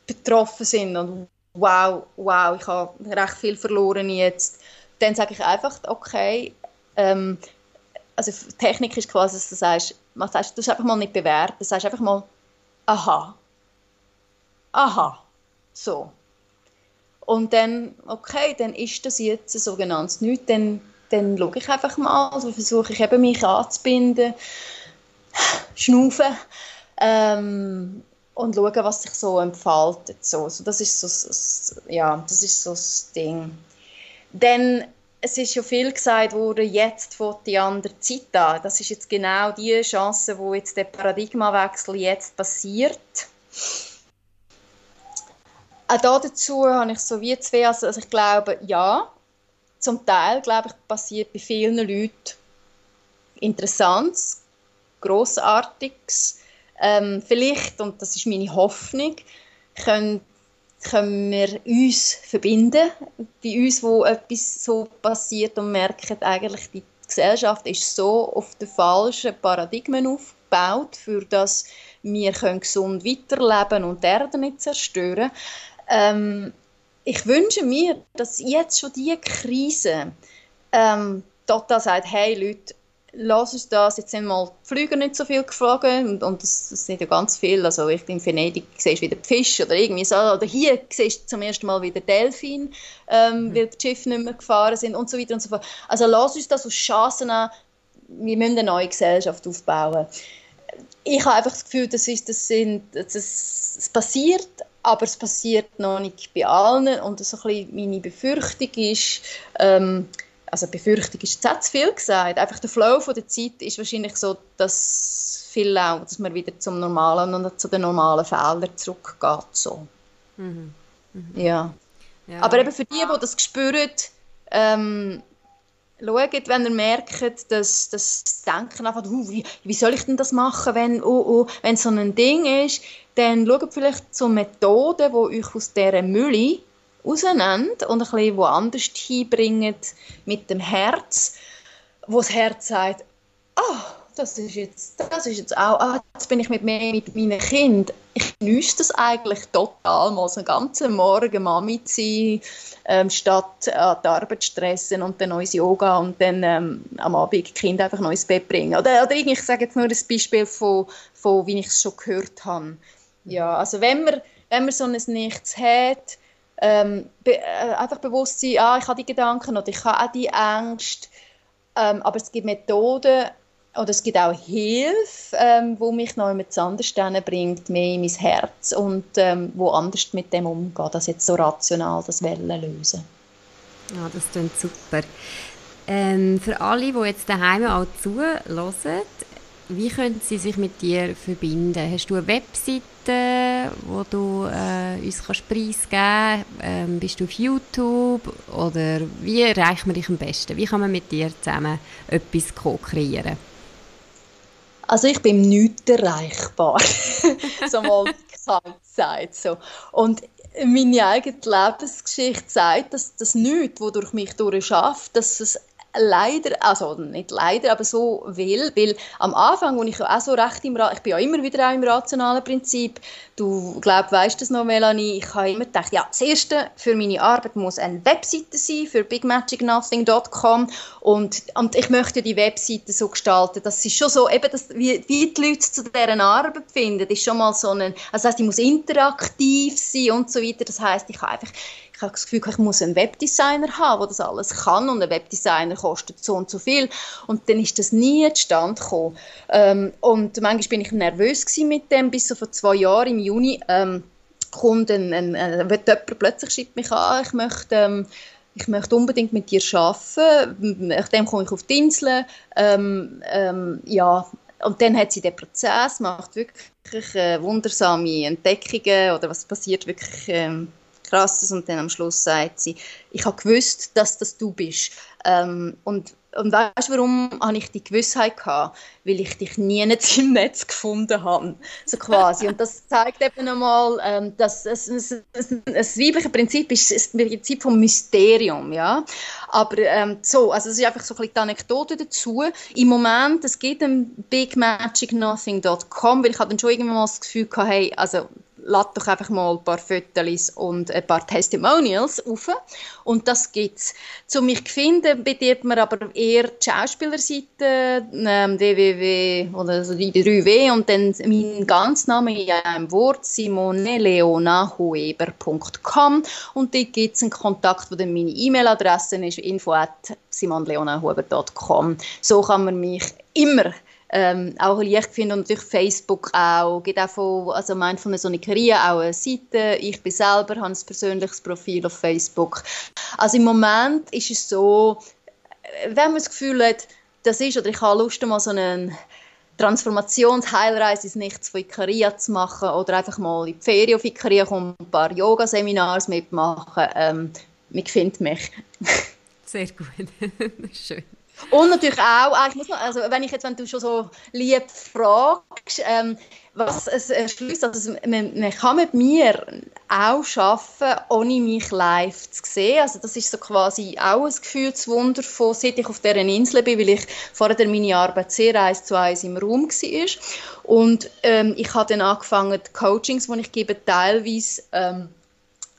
betroffen sind und wow, wow, ich habe recht viel verloren jetzt, dann sage ich einfach, okay, ähm, also Technik ist quasi, dass du sagst, man sagst, du hast einfach mal nicht bewerten, du sagst einfach mal, aha, aha, so. Und dann, okay, dann ist das jetzt ein sogenanntes Nichts, dann, dann schaue ich einfach mal, also versuche ich eben mich anzubinden, schnaufen, ähm, und schauen, was sich so entfaltet. So. Also das ist so, ja, das ist so das Ding. Denn es ist ja viel gesagt worden, jetzt von die andere Zeit an. Das ist jetzt genau die Chance, wo jetzt der Paradigmawechsel jetzt passiert. Auch dazu habe ich so wie zwei, also, also ich glaube, ja, zum Teil, glaube ich, passiert bei vielen Leuten Interessantes, Grossartiges, ähm, vielleicht, und das ist meine Hoffnung, können, können wir uns verbinden, bei uns, wo etwas so passiert und merken, eigentlich die Gesellschaft ist so auf den falschen Paradigmen aufgebaut, für das wir können gesund weiterleben und die Erde nicht zerstören. Ähm, ich wünsche mir, dass jetzt schon diese Krise ähm, total sagt, hey Leute, lass uns das, jetzt sind mal die Flüger nicht so viel geflogen und, und das, das sind ja ganz viel, also ich in Venedig siehst wieder die Fische oder irgendwie so, oder hier siehst du zum ersten Mal wieder Delfin, ähm, mhm. weil die Schiffe nicht mehr gefahren sind und so weiter und so fort. Also lass uns das aus Chancen an, wir müssen eine neue Gesellschaft aufbauen. Ich habe einfach das Gefühl, das, ist, das, sind, das, das passiert, aber es passiert noch nicht bei allen und so ein bisschen meine Befürchtung ist, ähm, also Befürchtung ist jetzt zu viel gesagt, einfach der Flow von der Zeit ist wahrscheinlich so, dass viel auch, dass man wieder zum Normalen und zu den normalen Fehlern zurückgeht. So. Mhm. Mhm. Ja. ja. Aber eben für die, die das spüren, ähm, schaut, wenn ihr merkt, dass das Denken einfach, uh, wie, wie, soll ich denn das machen, wenn, uh, uh, wenn so ein Ding ist, dann schaut vielleicht zu Methoden, die euch aus dieser Mülle rausnimmt und ein bisschen woanders hinbringt mit dem Herz, wo das Herz sagt, oh, das ist jetzt, das ist jetzt auch, ah, jetzt bin ich mit mir, mit meinen Kindern. Ich genieße das eigentlich total, mal so einen ganzen Morgen Mami zu sein, ähm, statt an die Arbeit zu stressen und dann neues Yoga und dann ähm, am Abend die Kinder einfach ins Bett bringen. Oder, oder ich sage jetzt nur ein Beispiel von, von wie ich es schon gehört habe. Ja, also wenn man, wenn man so ein Nichts hat, ähm, be äh, einfach bewusst sein, ah, ich habe die Gedanken oder ich habe auch die Ängste, ähm, aber es gibt Methoden oder es gibt auch Hilfe, ähm, wo mich noch mit anders bringt, mehr in mein Herz und ähm, wo anders mit dem umgeht, als jetzt so rational das Wellen lösen. Ja, das klingt super. Ähm, für alle, die jetzt daheim auch zuhören, wie können sie sich mit dir verbinden? Hast du eine Webseite, wo du äh, uns kannst preisgeben kannst? Ähm, bist du auf YouTube? Oder wie erreicht man dich am besten? Wie kann man mit dir zusammen etwas co-kreieren? Also ich bin nicht erreichbar, so mal gesagt. So. Und meine eigene Lebensgeschichte sagt, dass das nichts, was durch mich durchschafft, dass es leider, also nicht leider, aber so will, weil am Anfang, wo ich auch so recht im, ich bin ja immer wieder auch im rationalen Prinzip, du glaub, weißt das noch, Melanie, ich habe immer gedacht, ja, das Erste für meine Arbeit muss eine Webseite sein, für bigmagicnothing.com und, und ich möchte die Webseite so gestalten, dass sie schon so, eben, das, wie, wie die Leute zu deren Arbeit finden, ist schon mal so ein, also das heisst, die muss interaktiv sein und so weiter, das heißt, ich habe einfach habe das Gefühl, ich muss einen Webdesigner haben, der das alles kann und ein Webdesigner kostet so und so viel und dann ist das nie zustande gekommen. Ähm, und manchmal bin ich nervös mit dem, bis so vor zwei Jahren im Juni ähm, kommt ein, ein, ein, jemand plötzlich schreibt mich an, ich möchte ähm, ich möchte unbedingt mit dir arbeiten. Nachdem komme ich auf die Insel. Ähm, ähm, ja, und dann hat sie den Prozess, macht wirklich äh, wundersame Entdeckungen oder was passiert wirklich ähm, Krasses und dann am Schluss sagt sie, ich habe gewusst, dass das du bist. Ähm, und, und weißt du, warum habe ich die Gewissheit gehabt? Weil ich dich nie im Netz gefunden habe. So quasi. Und das zeigt eben einmal, ähm, dass es, es, es, das weibliche Prinzip ist das Prinzip vom Mysterium. Ja? Aber ähm, so, also das ist einfach so ein bisschen die Anekdote dazu. Im Moment, es geht um bigmagicnothing.com, weil ich habe dann schon irgendwann mal das Gefühl gehabt, hey, also lad doch einfach mal ein paar Fotos und ein paar Testimonials auf. Und das gibt es. Zu mich finden bedient man aber eher die Schauspielerseite, ähm, www oder also die 3W und dann mein ganz Name in einem Wort, simoneleonahueber.com und dort gibt es einen Kontakt, wo dann meine E-Mail-Adresse ist, info at simonleonahueber.com. So kann man mich immer ähm, auch leicht finden und natürlich Facebook auch. Gibt auch von, also mein von Sonikeria auch eine Seite. Ich bin selber, habe ein persönliches Profil auf Facebook. Also im Moment ist es so, wenn man das Gefühl hat, das ist, oder ich habe Lust, mal so eine Transformationsheilreise ins Nichts von Ikaria zu machen oder einfach mal in die Ferien auf Ikaria kommen, ein paar Yoga-Seminars mitmachen. Ähm, man findet mich. Sehr gut. Schön. Und natürlich auch, ah, ich muss noch, also wenn ich jetzt, wenn du schon so lieb fragst, ähm, was es erschließt, also man, man, kann mit mir auch arbeiten, ohne mich live zu sehen. Also das ist so quasi auch ein Gefühlswunder von, seit ich auf dieser Insel bin, weil ich vorher meine Arbeit sehr eins zu eins im Raum war. Und ähm, ich habe dann angefangen, die Coachings, die ich gebe, teilweise ähm,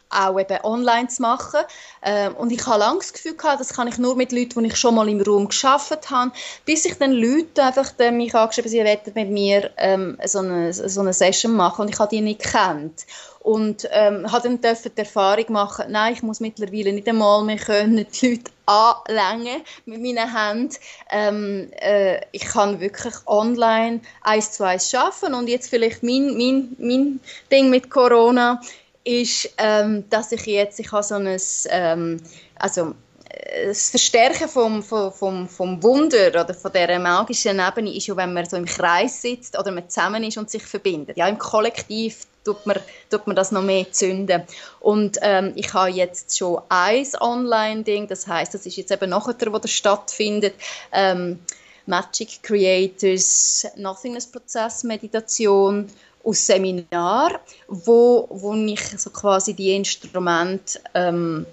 auch eben online zu machen. Ähm, und ich habe lange das Gefühl gehabt, das kann ich nur mit Leuten, die ich schon mal im Raum geschafft habe, bis ich dann Leute einfach dann mich angeschrieben sie wollten mit mir ähm, so, eine, so eine Session machen und ich habe die nicht gekannt und ähm, habe dann die Erfahrung machen, nein, ich muss mittlerweile nicht einmal mehr können die Leute anlängen mit meinen Händen. Ähm, äh, ich kann wirklich online eins zu eins arbeiten und jetzt vielleicht mein, mein, mein Ding mit Corona ist, ähm, dass ich jetzt, ich habe so ein, ähm, also äh, das Verstärken vom, vom, vom Wunder oder von dieser magischen Ebene ist ja, wenn man so im Kreis sitzt oder man zusammen ist und sich verbindet. Ja, im Kollektiv tut man, tut man das noch mehr zünden. Und ähm, ich habe jetzt schon ein Online-Ding, das heißt, das ist jetzt eben nachher, wo das stattfindet. Ähm, Magic Creators, Nothingness Prozess Meditation aus Seminar, wo, wo ich so quasi die Instrumente ähm,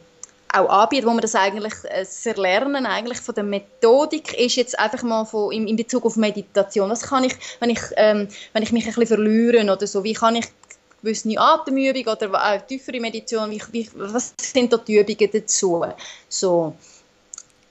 auch anbiete, wo man das eigentlich äh, das Erlernen eigentlich von der Methodik ist jetzt einfach mal von, in, in Bezug auf Meditation. Was kann ich, wenn ich, ähm, wenn ich mich ein bisschen verliere oder so, wie kann ich gewisse Atemübungen oder auch tiefere Meditation, wie, wie, was sind da die Übungen dazu? So.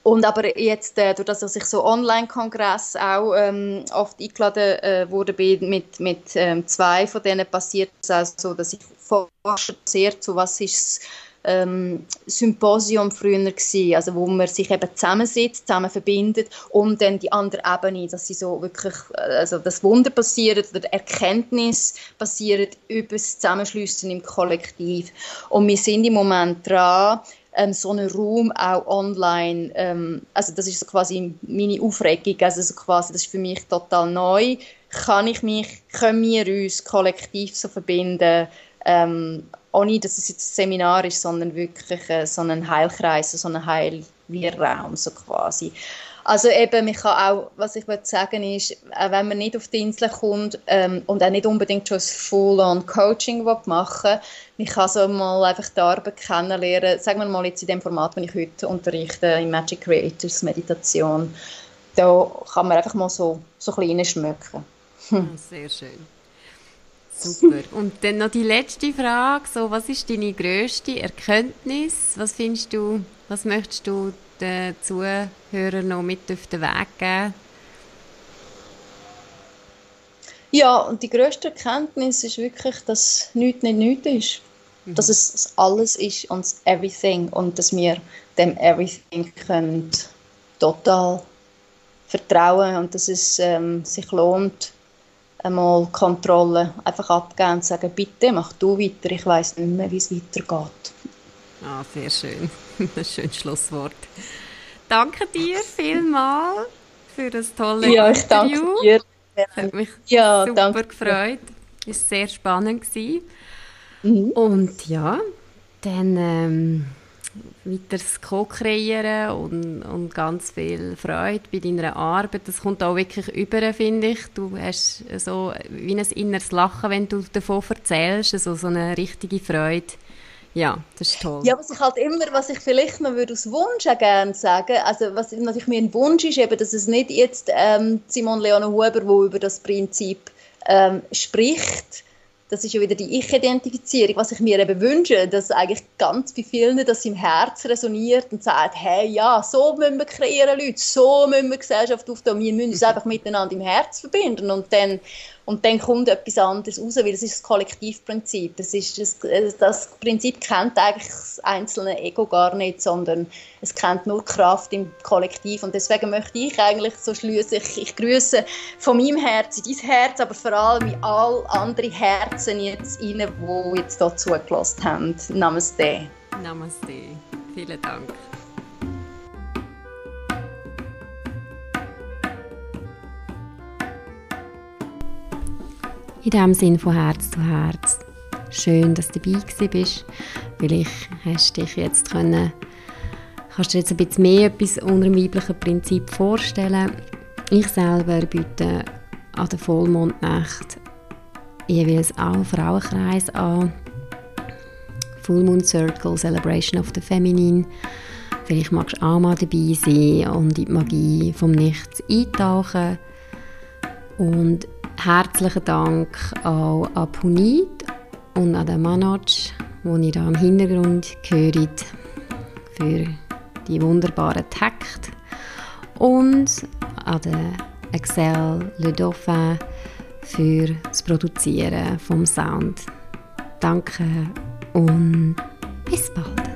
Und aber jetzt, äh, durch das, dass ich so Online-Kongress auch ähm, oft eingeladen äh, wurde bin, mit, mit ähm, zwei von denen passiert es auch so, dass ich forsche sehr zu, was ist ähm, Symposium früher gewesen, also wo man sich eben zusammensitzt, zusammen verbindet und dann die andere Ebene, dass sie so wirklich, also das Wunder passiert oder Erkenntnis passiert über das Zusammenschliessen im Kollektiv. Und wir sind im Moment dran, ähm, so einen Raum auch online, ähm, also das ist so quasi meine Aufregung, also so quasi, das ist für mich total neu, kann ich mich, können wir uns kollektiv so verbinden, ähm, ohne dass es jetzt ein Seminar ist, sondern wirklich äh, so ein Heilkreis, so ein Heilwirrraum so quasi. Also eben, ich kann auch, was ich würde sagen ist, auch wenn man nicht auf die Insel kommt ähm, und auch nicht unbedingt schon ein Full-on-Coaching machen will, man kann so mal einfach die Arbeit kennenlernen, sagen wir mal jetzt in dem Format, das ich heute unterrichte, in Magic Creators Meditation, da kann man einfach mal so, so ein bisschen schmücken. Hm. Sehr schön. Super. Und dann noch die letzte Frage, so, was ist deine grösste Erkenntnis? Was findest du, was möchtest du den Zuhörern noch mit auf den Weg geben? Ja, und die grösste Erkenntnis ist wirklich, dass nichts nicht nichts ist. Mhm. Dass es alles ist und Everything und dass wir dem Everything können total vertrauen und dass es ähm, sich lohnt, einmal Kontrolle einfach abgeben und sagen, bitte mach du weiter, ich weiß nicht mehr, wie es weitergeht. Ah, sehr schön. Ein schönes Schlusswort. Danke dir vielmals für das tolle ja, ich danke dir. Es hat mich ja, super danke. gefreut. Es war sehr spannend. Mhm. Und ja, dann... Ähm, weiter das Co-Kreieren und, und ganz viel Freude bei deiner Arbeit. Das kommt auch wirklich über, finde ich. Du hast so wie ein inneres Lachen, wenn du davon erzählst, also so eine richtige Freude. Ja, das ist toll. Ja, was ich halt immer, was ich vielleicht noch würde aus Wunsch auch gerne sagen, also was natürlich mir ein Wunsch ist, eben, dass es nicht jetzt ähm, Simon Leone Huber, wo über das Prinzip ähm, spricht, das ist ja wieder die Ich-Identifizierung, was ich mir eben wünsche, dass eigentlich ganz bei vielen das im Herz resoniert und sagt, hey, ja, so müssen wir kreieren, Leute, so müssen wir Gesellschaft aufbauen, wir müssen uns einfach miteinander im Herz verbinden. Und dann und dann kommt etwas anderes raus, weil das ist das Kollektivprinzip. Das, ist das, das Prinzip kennt eigentlich das einzelne Ego gar nicht, sondern es kennt nur Kraft im Kollektiv. Und deswegen möchte ich eigentlich so schließen, ich, ich grüße von meinem Herz in dein Herz, aber vor allem in all andere Herzen jetzt rein, die jetzt hier zugelassen haben. Namaste. Namaste. Vielen Dank. In dem Sinn von Herz zu Herz. Schön, dass du dabei bist. Vielleicht hast du dich jetzt können, kannst du dir jetzt ein bisschen mehr etwas unter dem weiblichen Prinzip vorstellen. Ich selber biete an der Vollmondnacht jeweils auch Frauenkreis an. Full Moon Circle, Celebration of the Feminine. Vielleicht magst du auch mal dabei sein und in die Magie vom Nichts eintauchen. Und Herzlichen Dank auch an Punit und an den Manoj, die ihr da im Hintergrund hört, für die wunderbaren Takte und an der Excel Le Dauphin für das Produzieren vom Sound. Danke und bis bald.